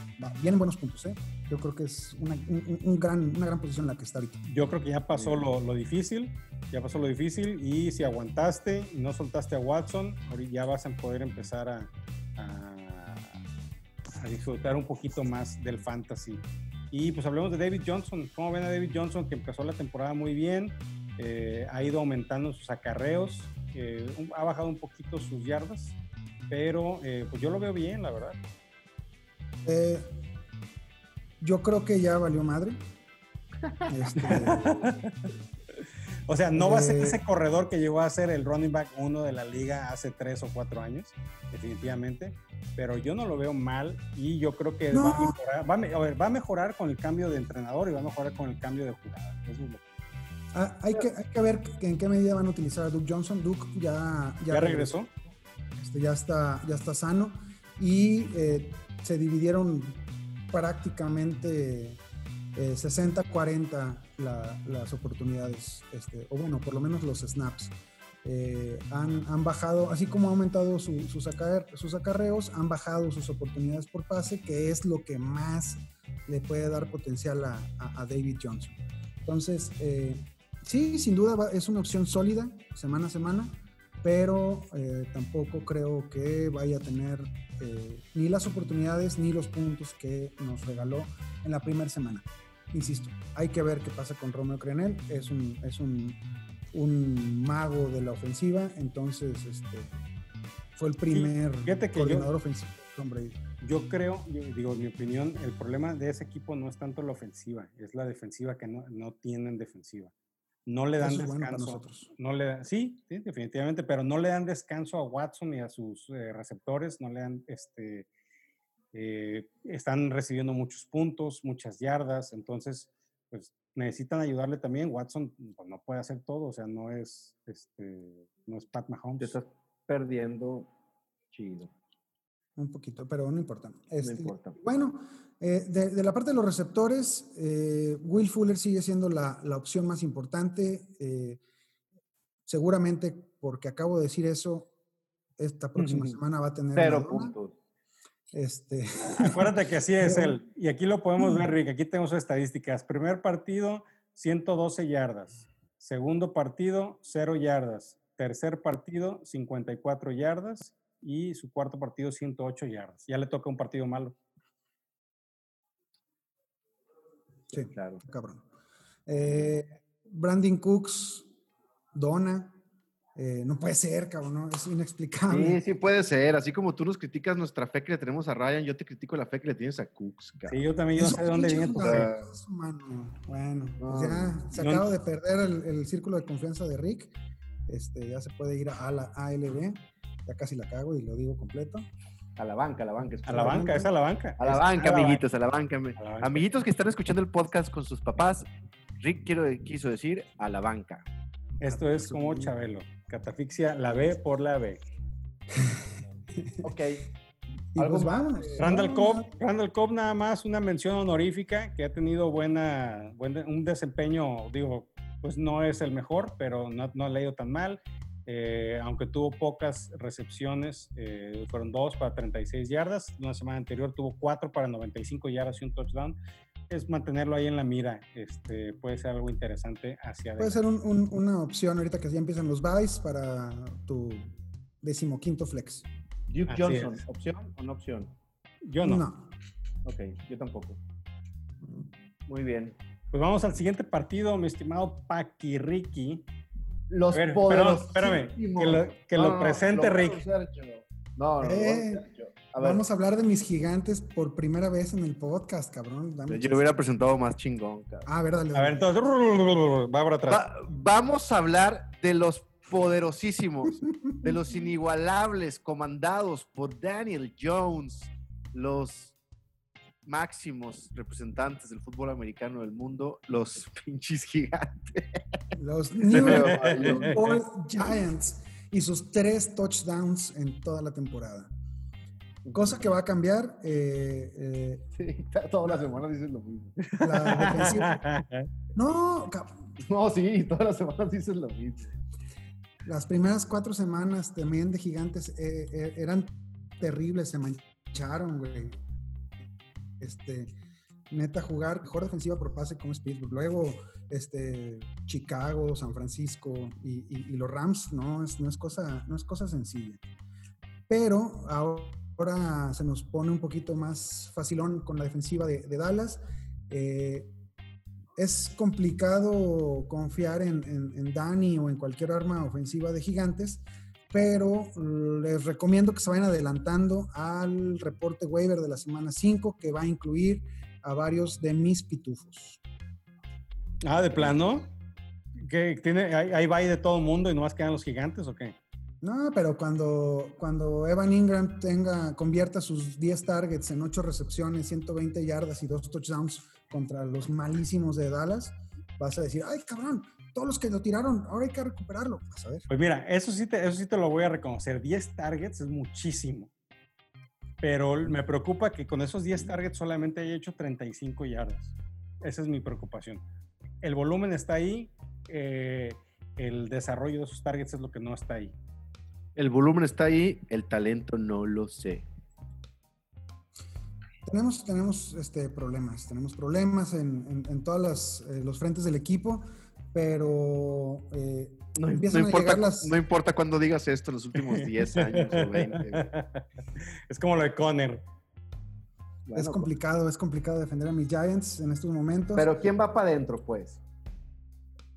vienen buenos puntos. ¿eh? Yo creo que es una, un- un gran, una gran posición en la que está ahorita. Yo creo que ya pasó lo, lo difícil, ya pasó lo difícil y si aguantaste y no soltaste a Watson, ya vas a poder empezar a, a, a disfrutar un poquito más del fantasy. Y pues hablemos de David Johnson. ¿Cómo ven a David Johnson que empezó la temporada muy bien? Eh, ha ido aumentando sus acarreos, eh, un- ha bajado un poquito sus yardas, pero eh, pues yo lo veo bien, la verdad. Yo creo que ya valió madre. Este, O sea, no va a ser Eh, ese corredor que llegó a ser el running back uno de la liga hace tres o cuatro años, definitivamente. Pero yo no lo veo mal y yo creo que No. va, a mejorar, va, a ver, va a mejorar con el cambio de entrenador y va a mejorar con el cambio de jugada. Eso es lo- ah, hay, que, hay que ver en qué medida van a utilizar a Duke Johnson. Duke ya, ¿Ya regresó? Este, ya, está, ya está sano y eh, se dividieron prácticamente eh, 60-40 la- las oportunidades, este, o bueno, por lo menos los snaps. Eh, han, han bajado, así como ha aumentado su- sus, sus acarreos, han bajado sus oportunidades por pase, que es lo que más le puede dar potencial a, David Johnson. Entonces, eh, sí, sin duda es una opción sólida semana a semana, pero eh, tampoco creo que vaya a tener eh, ni las oportunidades ni los puntos que nos regaló en la primera semana. Insisto, hay que ver qué pasa con Romeo Crenel, es un, es un, un mago de la ofensiva, entonces este, fue el primer yo- coordinador ofensivo. Yo creo, yo digo, mi opinión, el problema de ese equipo no es tanto la ofensiva, es la defensiva que no, no tienen defensiva. No le dan Eso es bueno para descanso. nosotros. no le dan- sí, sí, definitivamente, pero no le dan descanso a Watson ni a sus eh, receptores, no le dan, este, eh, están recibiendo muchos puntos, muchas yardas, entonces, pues necesitan ayudarle también. Watson pues, no puede hacer todo, o sea, no es, este, no es Pat Te Mahomes. estás perdiendo chido. Un poquito, pero no importa. Este, importa. Bueno, eh, de, de la parte de los receptores, eh, Will Fuller sigue siendo la, la opción más importante. eh, seguramente, porque acabo de decir eso, esta próxima semana va a tener. Cero puntos. Este, Acuérdate que así es él. Y aquí lo podemos ver, Rick. Aquí tenemos sus estadísticas. Primer partido, 112 yardas. Segundo partido, 0 yardas. Tercer partido, 54 yardas. Y su cuarto partido, 108 yardas. Ya le toca un partido malo. sí, Claro. cabrón. Eh, Brandon Cooks, Dona. eh, no puede ser, cabrón, ¿no? es inexplicable. Sí, sí puede ser. Así como tú nos criticas nuestra fe que le tenemos a Ryan, yo te critico la fe que le tienes a Cooks. cabrón. Sí, yo también yo sé de dónde viene tu. Bueno, pues ya se acaba de perder el, el círculo de confianza de Rick. Este, ya se puede ir a la ALB. Casi la cago y lo digo completo. A la banca, a la banca. A la banca, es a la banca. A la banca, amiguitos, a la banca. Amiguitos que están escuchando el podcast con sus papás, Rick quiero, quiso decir a la banca. Esto es como Chabelo. Catafixia, la B por la B. Ok. Y Algo pues vamos. Randall Cobb, Randall Cobb nada más una mención honorífica que ha tenido buena, buen un desempeño, digo, pues no es el mejor, pero no, no le ha ido tan mal. Eh, aunque tuvo pocas recepciones, eh, fueron dos para 36 yardas. Una semana anterior tuvo cuatro para 95 yardas y un touchdown. Es mantenerlo ahí en la mira. Este, puede ser algo interesante hacia Puede adelante. ser un- un- una opción ahorita que ya empiezan los buys para tu decimoquinto flex. Duke Así Johnson, es. ¿opción o no opción? Yo no. no. Ok, yo tampoco. Muy bien. Pues vamos al siguiente partido, mi estimado Paquirriqui. Los ver, poderosos. espérame, espérame, que lo- que lo presente Rick. No, no, no, Eh, Sergio. A ver, Vamos a hablar de mis gigantes por primera vez en el podcast, cabrón. Dame yo hubiera presentado más chingón, cabrón. Ah, a ver, dale. A ver, entonces, va por atrás. Va- vamos a hablar de los poderosísimos, de los inigualables, comandados por Daniel Jones, los máximos representantes del fútbol americano del mundo, los pinches gigantes. Los New York Giants y sus tres touchdowns en toda la temporada. Cosa que va a cambiar. eh, eh, Sí, todas las semanas dices lo mismo. la defensiva. No. No, sí, todas las semanas dices lo mismo. Las primeras cuatro semanas también de gigantes eh, eh, eran terribles, se mancharon, güey. Este, neta, jugar mejor defensiva por pase como Pittsburgh. Luego, este, Chicago, San Francisco y, y- los Rams, no es, no, es cosa, no es cosa sencilla. Pero ahora se nos pone un poquito más facilón con la defensiva de, de Dallas. Eh, es complicado confiar en, en, en, Dani o en cualquier arma ofensiva de gigantes, pero les recomiendo que se vayan adelantando al reporte waiver de la semana 5 que va a incluir a varios de mis pitufos. Ah, de plano. ¿Qué, tiene, ¿Ahí va de todo el mundo y nomás quedan los gigantes o qué? No, pero cuando, cuando Evan Ingram tenga, convierta sus 10 targets en 8 recepciones, 120 yardas y 2 touchdowns contra los malísimos de Dallas, vas a decir, ay cabrón, todos los que lo tiraron, ahora hay que recuperarlo. Vas a ver. Pues mira, eso sí te, eso sí te lo voy a reconocer. 10 targets es muchísimo. Pero me preocupa que con esos 10 targets solamente haya hecho 35 yardas. Esa es mi preocupación. El volumen está ahí, eh, el desarrollo de esos targets es lo que no está ahí. El volumen está ahí, el talento no lo sé. Tenemos, tenemos este, problemas, tenemos problemas en, en, en todos eh, los frentes del equipo, pero eh, no, no, importa, las... no importa cuando digas esto en los últimos 10 años o 20. Es como lo de Conner. Bueno, es complicado, es complicado defender a mis Giants en estos momentos. Pero ¿quién va para adentro, pues?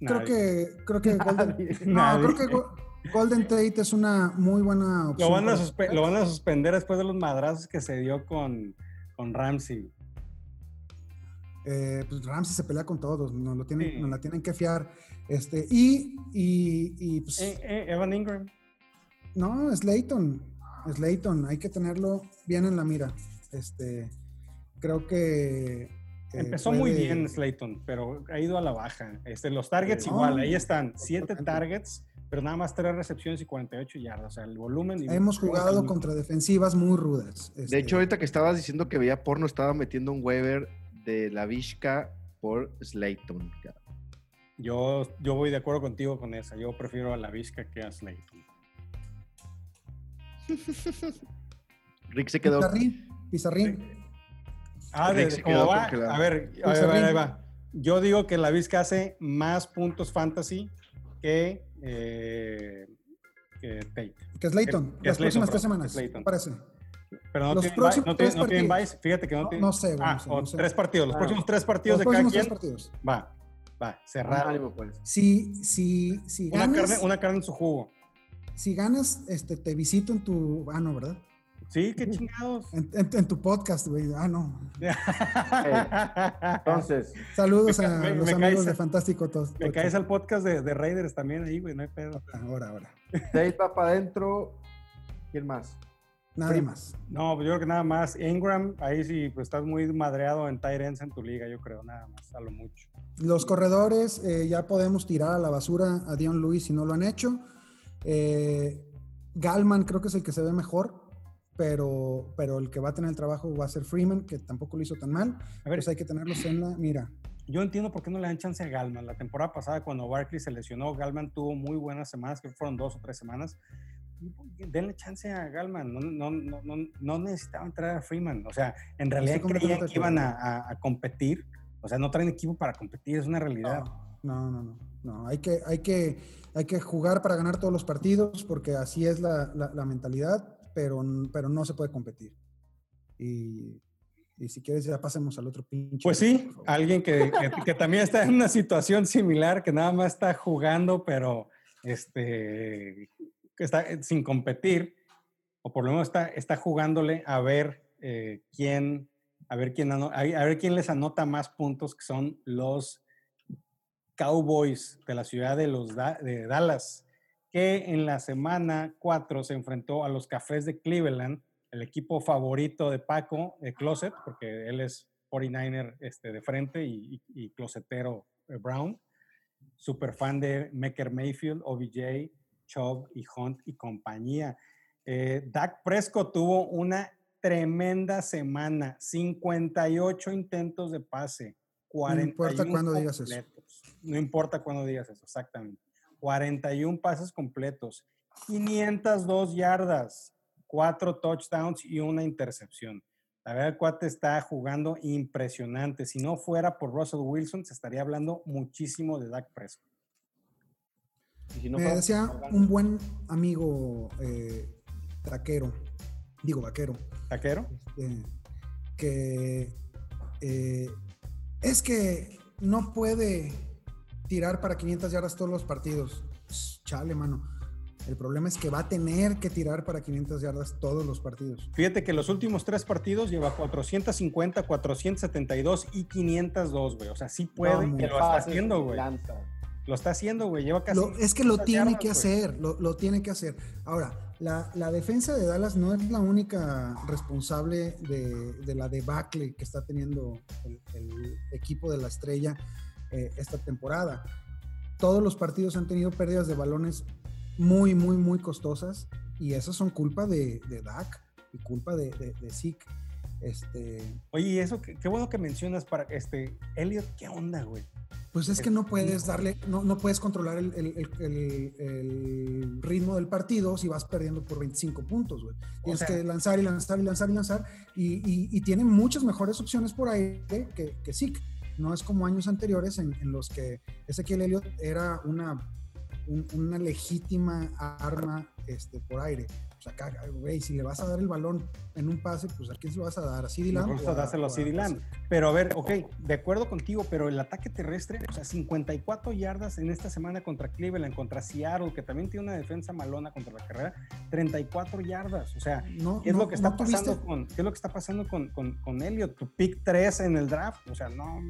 Creo Nadie. que, creo que Golden, no, creo que Golden Tate es una muy buena opción. Lo van, a lo van a suspender después de los madrazos que se dio con, con Ramsey. Eh, pues Ramsey se pelea con todos, nos, lo tienen, sí. nos la tienen que fiar. Este, y, y, y pues, eh, eh, Evan Ingram. No, Slayton. Slayton, hay que tenerlo bien en la mira. Este, creo que. Empezó puede... muy bien Slayton, pero ha ido a la baja. Este, los targets no, igual, ahí están, siete targets, pero nada más tres recepciones y 48 yardas. O sea, el volumen. Hemos jugado contra defensivas muy rudas. Este... De hecho, ahorita que estabas diciendo que veía porno, estaba metiendo un waiver de la Vizca por Slayton. Yo, yo voy de acuerdo contigo con esa. Yo prefiero a la Vizca que a Slayton. Rick se quedó. Pizarrín. Pizarrín. Ah, de, de ¿cómo va? A ver, a ver, ahí va. Yo digo que la Vizca hace más puntos fantasy que, eh, que Tate. Que Slayton. Que, las próximas tres semanas. Slayton. Parece. Pero no los tienen, próximos no, tres no tienen Vice. Fíjate que no, no tienen. No sé, ah, no sé, o no sé. tres partidos. Los Ah. próximos tres partidos Los de cada próximos quien. tres partidos. Va, va. Ánimo, pues. Si, si, si Una ganas, carne, una carne en su jugo. si ganas, este, te visito en tu, ah, no, ¿verdad? Sí, qué chingados. En, en, en tu podcast, güey. Ah, no. Entonces, Saludos Me a me- los me amigos caes de Fantástico Tos. Me caes al podcast de, de Raiders también ahí, güey, no hay pedo. Ahora, ahora. Tate va para adentro. ¿Quién más? Nada más. No, pues yo creo que nada más. Ingram, ahí sí, pues estás muy madreado en ends en tu liga, yo creo, nada más, a lo mucho. Los corredores, eh, ya podemos tirar a la basura a Dion Lewis si no lo han hecho. Eh, Galman creo que es el que se ve mejor, pero, pero el que va a tener el trabajo va a ser Freeman, que tampoco lo hizo tan mal. A ver, Pues hay que tenerlos en la mira. yo entiendo por qué no le dan chance a Galman. La temporada pasada, cuando Barkley se lesionó, Galman tuvo muy buenas semanas, que fueron dos o tres semanas. Denle chance a Galman. No, no, no, no, no necesitaban traer a Freeman. O sea, en realidad creían que iban a, a- a competir. O sea, no traen equipo para competir, es una realidad. No, no, no. no. Hay, que, hay, que, hay que jugar para ganar todos los partidos, porque así es la, la, la mentalidad, pero, pero no se puede competir. Y, y si quieres, ya pasemos al otro pinche. Pues sí, alguien que, que, que también está en una situación similar, que nada más está jugando, pero este, está eh, sin competir, o por lo menos está, está jugándole a ver eh, quién, a ver quién, a ver quién les anota más puntos, que son los Cowboys de la ciudad de, los de Dallas, que en la semana 4 se enfrentó a los Cafés de Cleveland, el equipo favorito de Paco, de Closet, porque él es 49er este, de frente y, closetero eh, Brown, super fan de Mecker Mayfield, OBJ, Chubb y Hunt y compañía. Eh, Dak Prescott tuvo una tremenda semana, 58 intentos de pase, 41 importa cuándo digas eso. completos. No importa cuándo digas eso, exactamente. 41 pases completos, 502 yardas, 4 touchdowns y una intercepción. La verdad, el cuate está jugando impresionante. Si no fuera por Russell Wilson, se estaría hablando muchísimo de Dak Prescott. Y si no Me fuera- decía un buen amigo eh, taquero, digo vaquero, ¿Taquero? Este, que eh, es que no puede tirar para 500 yardas todos los partidos. Chale, mano. El problema es que va a tener que tirar para 500 yardas todos los partidos. Fíjate que los últimos tres partidos lleva 450, 472 y 502, güey. O sea, sí puede, no, que lo está haciendo, güey. Lo está haciendo, güey. Lleva casi. es que lo tiene que hacer, lo, tiene que hacer. Ahora, la, defensa de Dallas no es la única responsable de, la debacle que está teniendo el, equipo de la estrella eh, esta temporada. Todos los partidos han tenido pérdidas de balones muy, muy, muy costosas y esas son culpa de, de Dak y culpa de, de, Zeke. Este... Oye, eso qué, bueno que mencionas para este Elliot, ¿qué onda, güey? Pues es que no puedes darle, no, no puedes controlar el, el, el, ritmo del partido si vas perdiendo por 25 puntos, güey. Tienes que lanzar y lanzar y lanzar y lanzar. Y, y, y tienen muchas mejores opciones por ahí que, que Zeke. No es como años anteriores en, en los que Ezequiel Elliott era una una legítima arma este, por aire. O sea, güey, si le vas a dar el balón en un pase, pues ¿a quién se lo vas a dar? ¿A CD Lamb? Mejor dáselo a CD Lamb. Pero a ver, ok, de acuerdo contigo, pero el ataque terrestre, o sea, 54 yardas en esta semana contra Cleveland, contra Seattle, que también tiene una defensa malona contra la carrera, 34 yardas. O sea, ¿qué, es lo que está pasando con, ¿qué es lo que está pasando con, con, con Elliot? Tu pick 3 en el draft. O sea, no,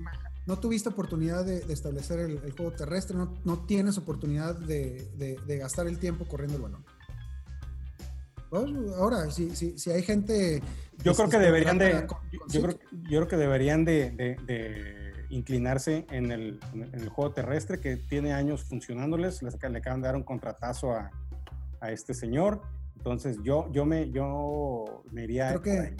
no tuviste oportunidad de, establecer el, juego terrestre, no, tienes oportunidad de, gastar el tiempo corriendo el balón. Pues, ahora, si, si, si, hay gente... Yo creo que deberían de... yo, creo, que deberían de, inclinarse en el, juego terrestre que tiene años funcionándoles. Les, le acaban de dar un contratazo a, este señor. Entonces yo, yo, me, yo me iría... Creo que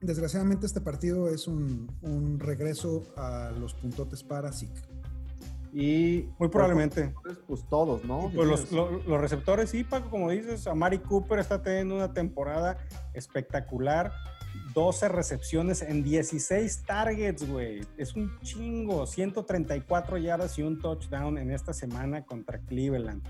desgraciadamente este partido es un, regreso a los puntotes para SIC. Y muy probablemente. Pues todos, ¿no? Pues los, receptores, sí, Paco, como dices, Amari Cooper está teniendo una temporada espectacular. 12 recepciones en 16 targets, güey. Es un chingo. 134 yardas y un touchdown en esta semana contra Cleveland.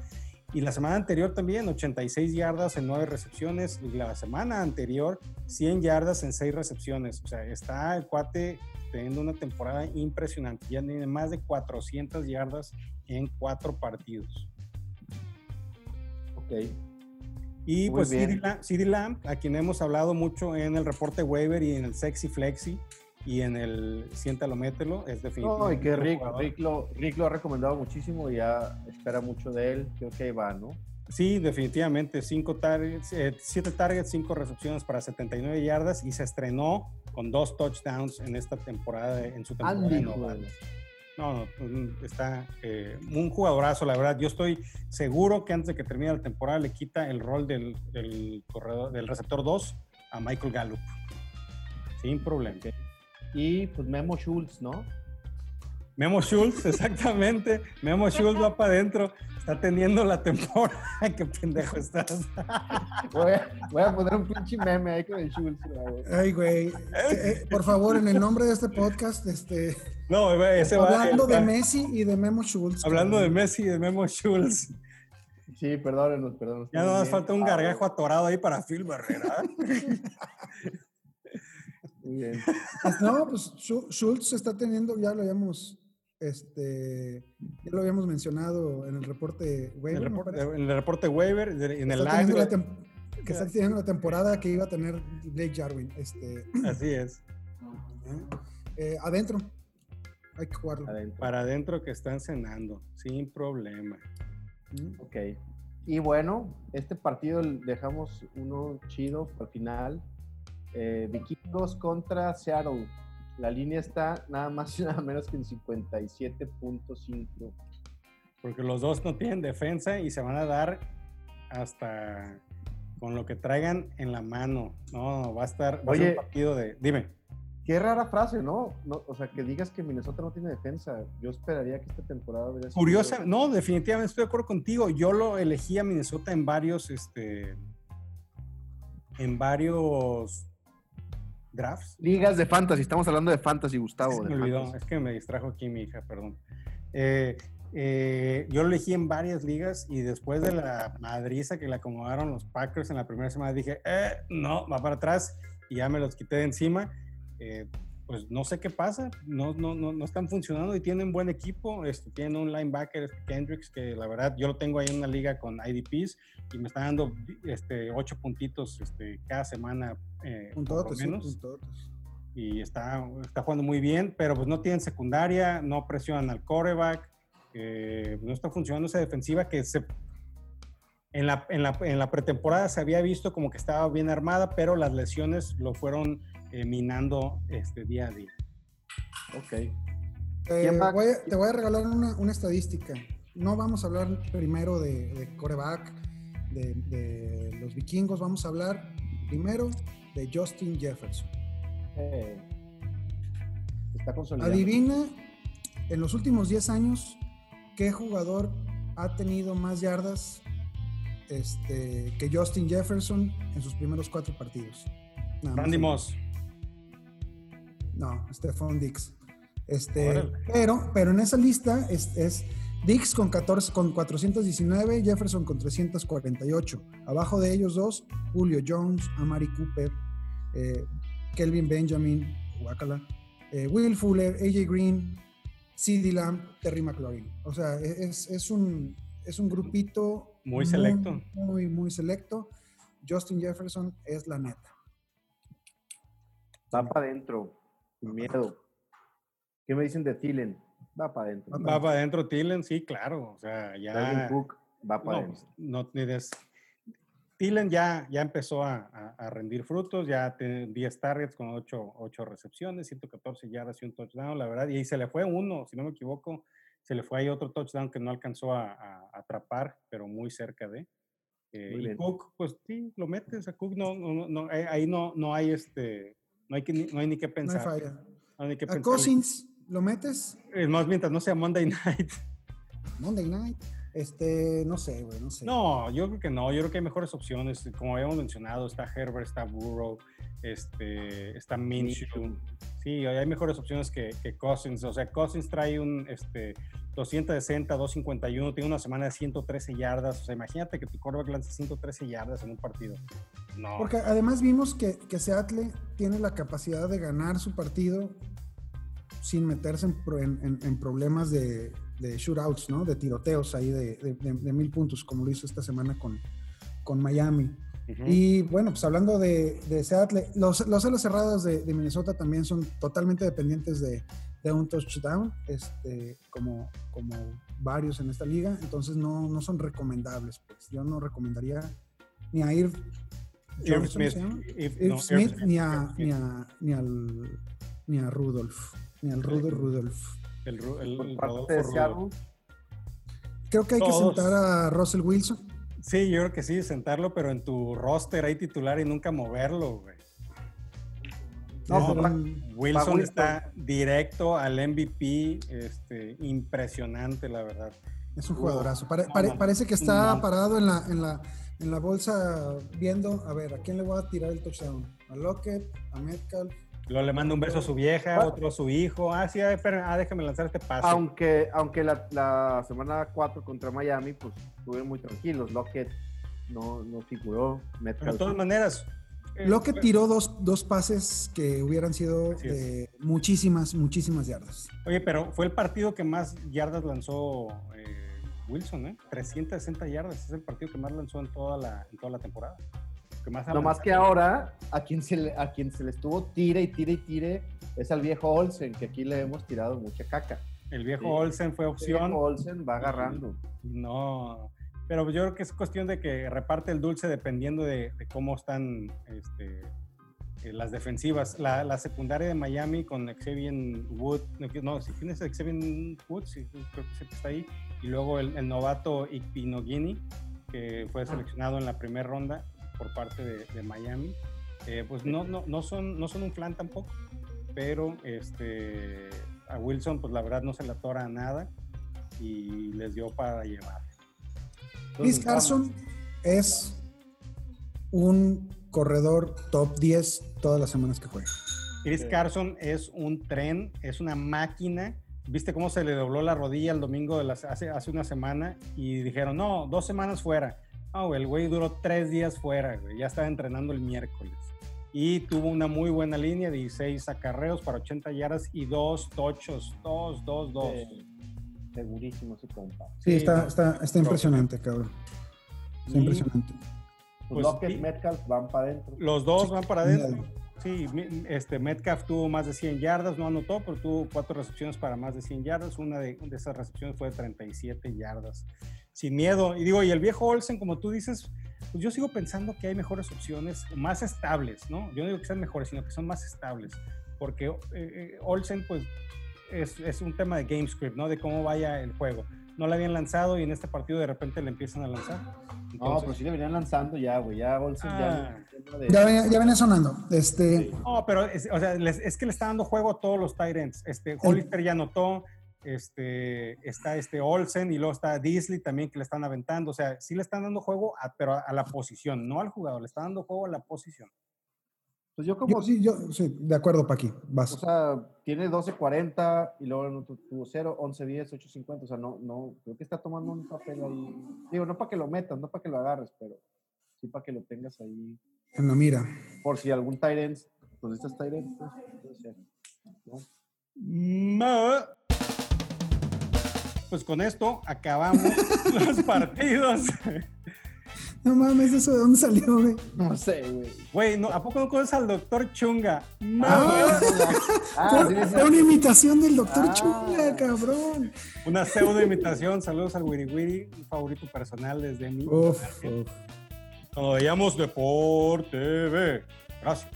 Y la semana anterior también, 86 yardas en 9 recepciones. Y la semana anterior, 100 yardas en 6 recepciones. O sea, está el cuate teniendo una temporada impresionante. Ya tiene más de 400 yardas en 4 partidos. Ok. Y pues CD Lamb, a quien hemos hablado mucho en el reporte waiver y en el Sexy Flexi y en el siéntalo, mételo, es definitivo. No, y que Rick, Rick, lo, Rick, lo, ha recomendado muchísimo y ya espera mucho de él. Creo que va, ¿no? Sí, definitivamente. Cinco targets, eh, siete targets, cinco recepciones para 79 yardas y se estrenó con dos touchdowns en esta temporada, en su temporada. Andy, no, no, pues, está eh, un jugadorazo, la verdad. Yo estoy seguro que antes de que termine la temporada le quita el rol del, del corredor, del receptor 2 a Michael Gallup. Sin problema. Y pues Memo Schultz, ¿no? Memo Schultz, exactamente. Memo Schultz va para adentro. Está teniendo la temporada. Qué pendejo estás. Voy a, poner un pinche meme ahí con el Schultz. Ay, güey. Eh, por favor, en el nombre de este podcast, este. No, ese va. Hablando de Messi y de Memo Schultz. Hablando de Messi y de Memo Schultz. Sí, perdónenos, perdónenos. Ya nos falta un gargajo atorado ahí para Phil Barrera. Pues no, pues Schultz está teniendo, ya lo habíamos, este, ya lo habíamos mencionado en el reporte Weber. En el, reporte Weber, en el live. que está teniendo la temporada que iba a tener Blake Jarwin. Este, Así es. Eh, adentro. Hay que jugarlo. Para adentro que están cenando, sin problema. Ok. Y bueno, este partido dejamos uno chido al final eh, vikingos contra Seattle. La línea está nada más y nada menos que en 57.5. Porque los dos no tienen defensa y se van a dar hasta con lo que traigan en la mano. No, va a estar va un partido de. Dime. Qué rara frase, ¿no? ¿no? O sea, que digas que Minnesota no tiene defensa. Yo esperaría que esta temporada hubiera Curiosa, no, definitivamente estoy de acuerdo contigo. Yo lo elegí a Minnesota en varios, este, en varios drafts. Ligas de fantasy, estamos hablando de fantasy, Gustavo. me olvidó, es que me distrajo aquí mi hija, perdón. Eh, eh, yo lo elegí en varias ligas y después de la madriza que le acomodaron los Packers en la primera semana dije, eh, no, va para atrás y ya me los quité de encima. Pues no sé qué pasa, no, no, no, no, están funcionando y tienen buen equipo. Este, tienen un linebacker, este Kendricks, que la verdad yo lo tengo ahí en una liga con IDPs y me está dando este, ocho puntitos este, cada semana. Eh, por menos. y está, está jugando muy bien, pero pues no tienen secundaria, no presionan al coreback, eh, no está funcionando esa defensiva que se en la, en, la, en la, pretemporada se había visto como que estaba bien armada, pero las lesiones lo fueron eh, minando este día a día. Ok. Eh, te voy a regalar una, una, estadística. No vamos a hablar primero de, de coreback, de, de, los vikingos, vamos a hablar primero de Justin Jefferson. Eh, está consolidado. Adivina, en los últimos 10 años, ¿qué jugador ha tenido más yardas este, que Justin Jefferson en sus primeros cuatro partidos? Randy Moss. No, Stephon Dix. Este, pero, pero en esa lista es, es, Dix con, 14, con 419, Jefferson con 348. Abajo de ellos dos, Julio Jones, Amari Cooper, eh, Kelvin Benjamin, Wakala, eh, Will Fuller, AJ Green, CD Lamb, Terry McLaurin. O sea, es, es, un, es un grupito muy selecto. Muy, muy selecto. Justin Jefferson es la neta. Va para adentro miedo. ¿Qué me dicen de Thielen? Va para adentro. Va para adentro Thielen, sí, claro. O sea, ya. Cook va para adentro. No, pues, Thielen ya, ya empezó a, a, rendir frutos, ya tiene 10 targets con 8, 8 recepciones, 114 yardas y un touchdown, la verdad. Y ahí se le fue uno, si no me equivoco, se le fue ahí otro touchdown que no alcanzó a, a atrapar, pero muy cerca de. Eh, y Cook, pues sí, lo metes a Cook, no, no, no, ahí no, no hay este no hay, que, no hay ni que pensar. No hay falla. No hay que ¿A Cousins lo metes? Es más, mientras no sea Monday Night. Monday Night. Este, no sé, güey, no sé. No, yo creo que no. Yo creo que hay mejores opciones. Como habíamos mencionado, está Herbert, está Burrow, este, está Minshew. Sí, hay mejores opciones que, Cousins. O sea, Cousins trae un este, 260, 251, tiene una semana de 113 yardas. O sea, imagínate que tu quarterback lance 113 yardas en un partido. No. Porque además vimos que, que Seattle tiene la capacidad de ganar su partido sin meterse en, en, problemas de, de, shootouts, ¿no? De tiroteos ahí de, de, mil puntos, como lo hizo esta semana con, con Miami. Y bueno, pues hablando de, Seattle, los, los alas cerradas de, Minnesota también son totalmente dependientes de, un touchdown, este, como, como varios en esta liga, entonces no, no son recomendables. Pues. Yo no recomendaría ni a ir Smith, Smith, ni, a, ni, a, ni, al, ni a Rudolph, ni al Rudolph Rudolph. El, el, el Creo que hay que sentar a Russell Wilson. Sí, yo creo que sí, sentarlo, pero en tu roster ahí titular y nunca moverlo, güey. No, Wilson, está directo al MVP, este, impresionante, la verdad. Es un jugadorazo. parece que está parado en la, en la, en la bolsa viendo, a ver, ¿a quién le voy a tirar el touchdown? ¿A Lockett? ¿A Metcalf? Luego le manda un beso a su vieja, otro a su hijo. Ah, sí, ah, déjame lanzar este pase. Aunque, aunque la, la semana 4 contra Miami, pues estuvieron muy tranquilos. Lockett no, no figuró. Metcalf. de todas maneras, Lockett tiró dos, dos, pases que hubieran sido de muchísimas, muchísimas yardas. Oye, pero fue el partido que más yardas lanzó eh, Wilson, ¿eh? 360 yardas. Es el partido que más lanzó en toda la, en toda la temporada. No más que ahora, a quien, se le, a quien se le estuvo tire y tire y tire es al viejo Olsen, que aquí le hemos tirado mucha caca. El viejo Olsen fue opción. El viejo Olsen va agarrando. No, pero yo creo que es cuestión de que reparte el dulce dependiendo de, cómo están este, eh, las defensivas. La, secundaria de Miami con Xavier Wood, no, si tienes Xavier Wood, sí, creo que está ahí. Y luego el, novato Ikpinogini, que fue ah. seleccionado en la primera ronda por parte de, Miami. Eh, pues no, no, no, son, no son un flan tampoco, pero este, a Wilson, pues la verdad no se le atora a nada y les dio para llevar. Chris Carson es un corredor top 10 todas las semanas que juega. Chris Carson es un tren, es una máquina. ¿Viste cómo se le dobló la rodilla el domingo de las, hace, hace una semana? Y dijeron, no, dos semanas fuera. No, el güey duró tres días fuera, Ya estaba entrenando el miércoles. y tuvo una muy buena línea, 16 acarreos para 80 yardas y dos tochos, dos, dos, dos. Sí, segurísimo ese compa. Sí, Sí, está, no. está, está impresionante, cabrón. Está Y- impresionante. Pues, Pues, Lockett, sí. Metcalf van para adentro. Los dos Sí, van para adentro. Sí, este Metcalf tuvo más de 100 yardas, no anotó, pero tuvo cuatro recepciones para más de 100 yardas. Una de, de esas recepciones fue de 37 yardas. Sin miedo. Y digo, y el viejo Olsen, como tú dices, pues yo sigo pensando que hay mejores opciones, más estables, ¿no? Yo no digo que sean mejores, sino que son más estables. Porque eh, eh, Olsen, pues, es, es un tema de game script, ¿no? De cómo vaya el juego. No le habían lanzado y en este partido de repente le empiezan a lanzar. No, Entonces- pero sí le venían lanzando ya, güey. Ya Olsen Ah. ya. de- Ya, venía- ya venía sonando. Este, No, pero es, o sea, les- es que le está dando juego a todos los ends. Este, Hollister ya anotó, este, está este Olsen y luego está Disley también que le están aventando. O sea, sí le están dando juego, a, pero a, a la posición, no al jugador, le están dando juego a la posición. Pues yo como yo, sí, yo, sí, de acuerdo, Paqui. Vas. O sea, tiene 12.40 y luego en otro tuvo 0, 11.10, 8.50. O sea, no, no, creo que está tomando un papel ahí. Digo, no para que lo metas, no para que lo agarres, pero sí para que lo tengas ahí. en la mira. Por si algún Tyrant, pues estas Tyrant, pues, puede ser, ¿no? Ma- Pues con esto acabamos los partidos. No mames, ¿eso de dónde salió, güey? No sé, güey. Güey, no, ¿a poco no conoces al doctor Chunga? Ma- Ah, Ah, sí, fue sí, una imitación del doctor Ah. Chunga, cabrón. Una pseudo imitación. Saludos al Wiri Wiri, un favorito personal desde mí. Uf, uf. Cuando veíamos Deporte TV. Gracias.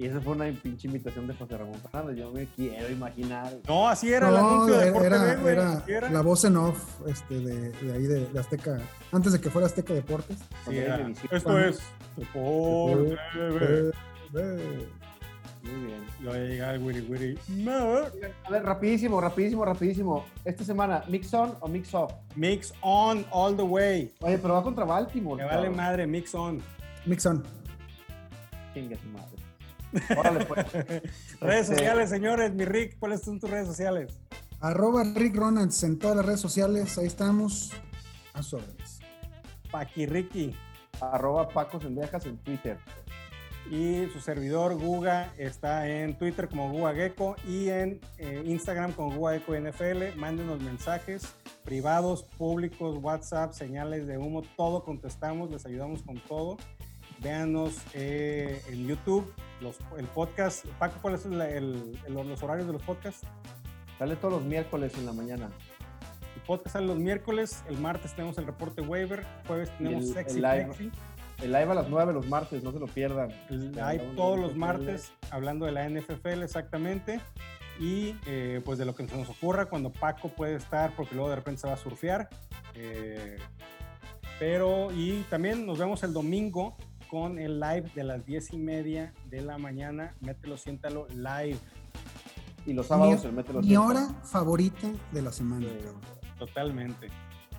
Y esa fue una pinche imitación de José Ramón Fernández. Yo me quiero imaginar. No, así era el No, anuncio de era, Deporte era, TV, güey. era la voz en off este, de, de ahí de, de Azteca, antes de que fuera Azteca Deportes. Sí, Cuando era. era televisión. Esto es Deporte. Muy bien. Y luego llega el Wiri Wiri. Ma- A ver, rapidísimo, rapidísimo, rapidísimo. Esta semana, ¿mix on o mix off? Mix on all the way. Oye, pero va contra Baltimore. Me vale madre, mix on. Mixon. Chingue su madre. Órale, pues. Redes Este- sociales, señores. Mi Rick, ¿cuáles son tus redes sociales? Arroba Rick Ronalds en todas las redes sociales. Ahí estamos. A sus órdenes. Paqui Ricky. Arroba Paco Sendejas en Twitter. Y su servidor Guga está en Twitter como Guga Gecko y en eh, Instagram como Guga Gecko NFL. Mándenos mensajes privados, públicos, WhatsApp, señales de humo, todo contestamos, les ayudamos con todo. Véanos eh, en YouTube, los, el podcast. Paco, ¿cuáles son los horarios de los podcasts? Sale todos los miércoles en la mañana. El podcast sale los miércoles, el martes tenemos el reporte waiver, jueves tenemos el- Sexy el live. Flexi. El live a las 9 los martes, no se lo pierdan. El- hablamos todos los NFL. martes hablando de la NFL exactamente y eh, pues de lo que se nos ocurra cuando Paco puede estar porque luego de repente se va a surfear. eh, pero y también nos vemos el domingo con el live de las 10 y media de la mañana. Mételo, siéntalo live. Y los sábados Mi- el mételo Mi siempre. hora favorita de la semana. Sí. Totalmente.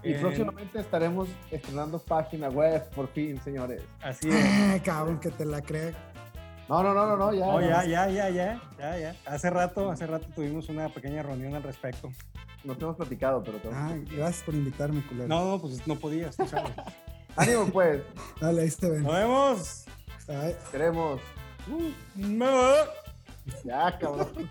Y En- próximamente estaremos estrenando página web, por fin, señores. Así es. Ah, cabrón, que te la crea. No, no, no, no, no, ya. Oh, no. ya, ya, ya, ya, ya, ya. Hace rato, hace rato tuvimos una pequeña reunión al respecto. No te hemos platicado, pero te Ah, gracias por invitarme, culero. No, no, pues no podías, tú sabes. Ánimo, pues. Dale, ahí está bien. Nos vemos. Ay. Eh. Queremos. Uh. Ya, cabrón.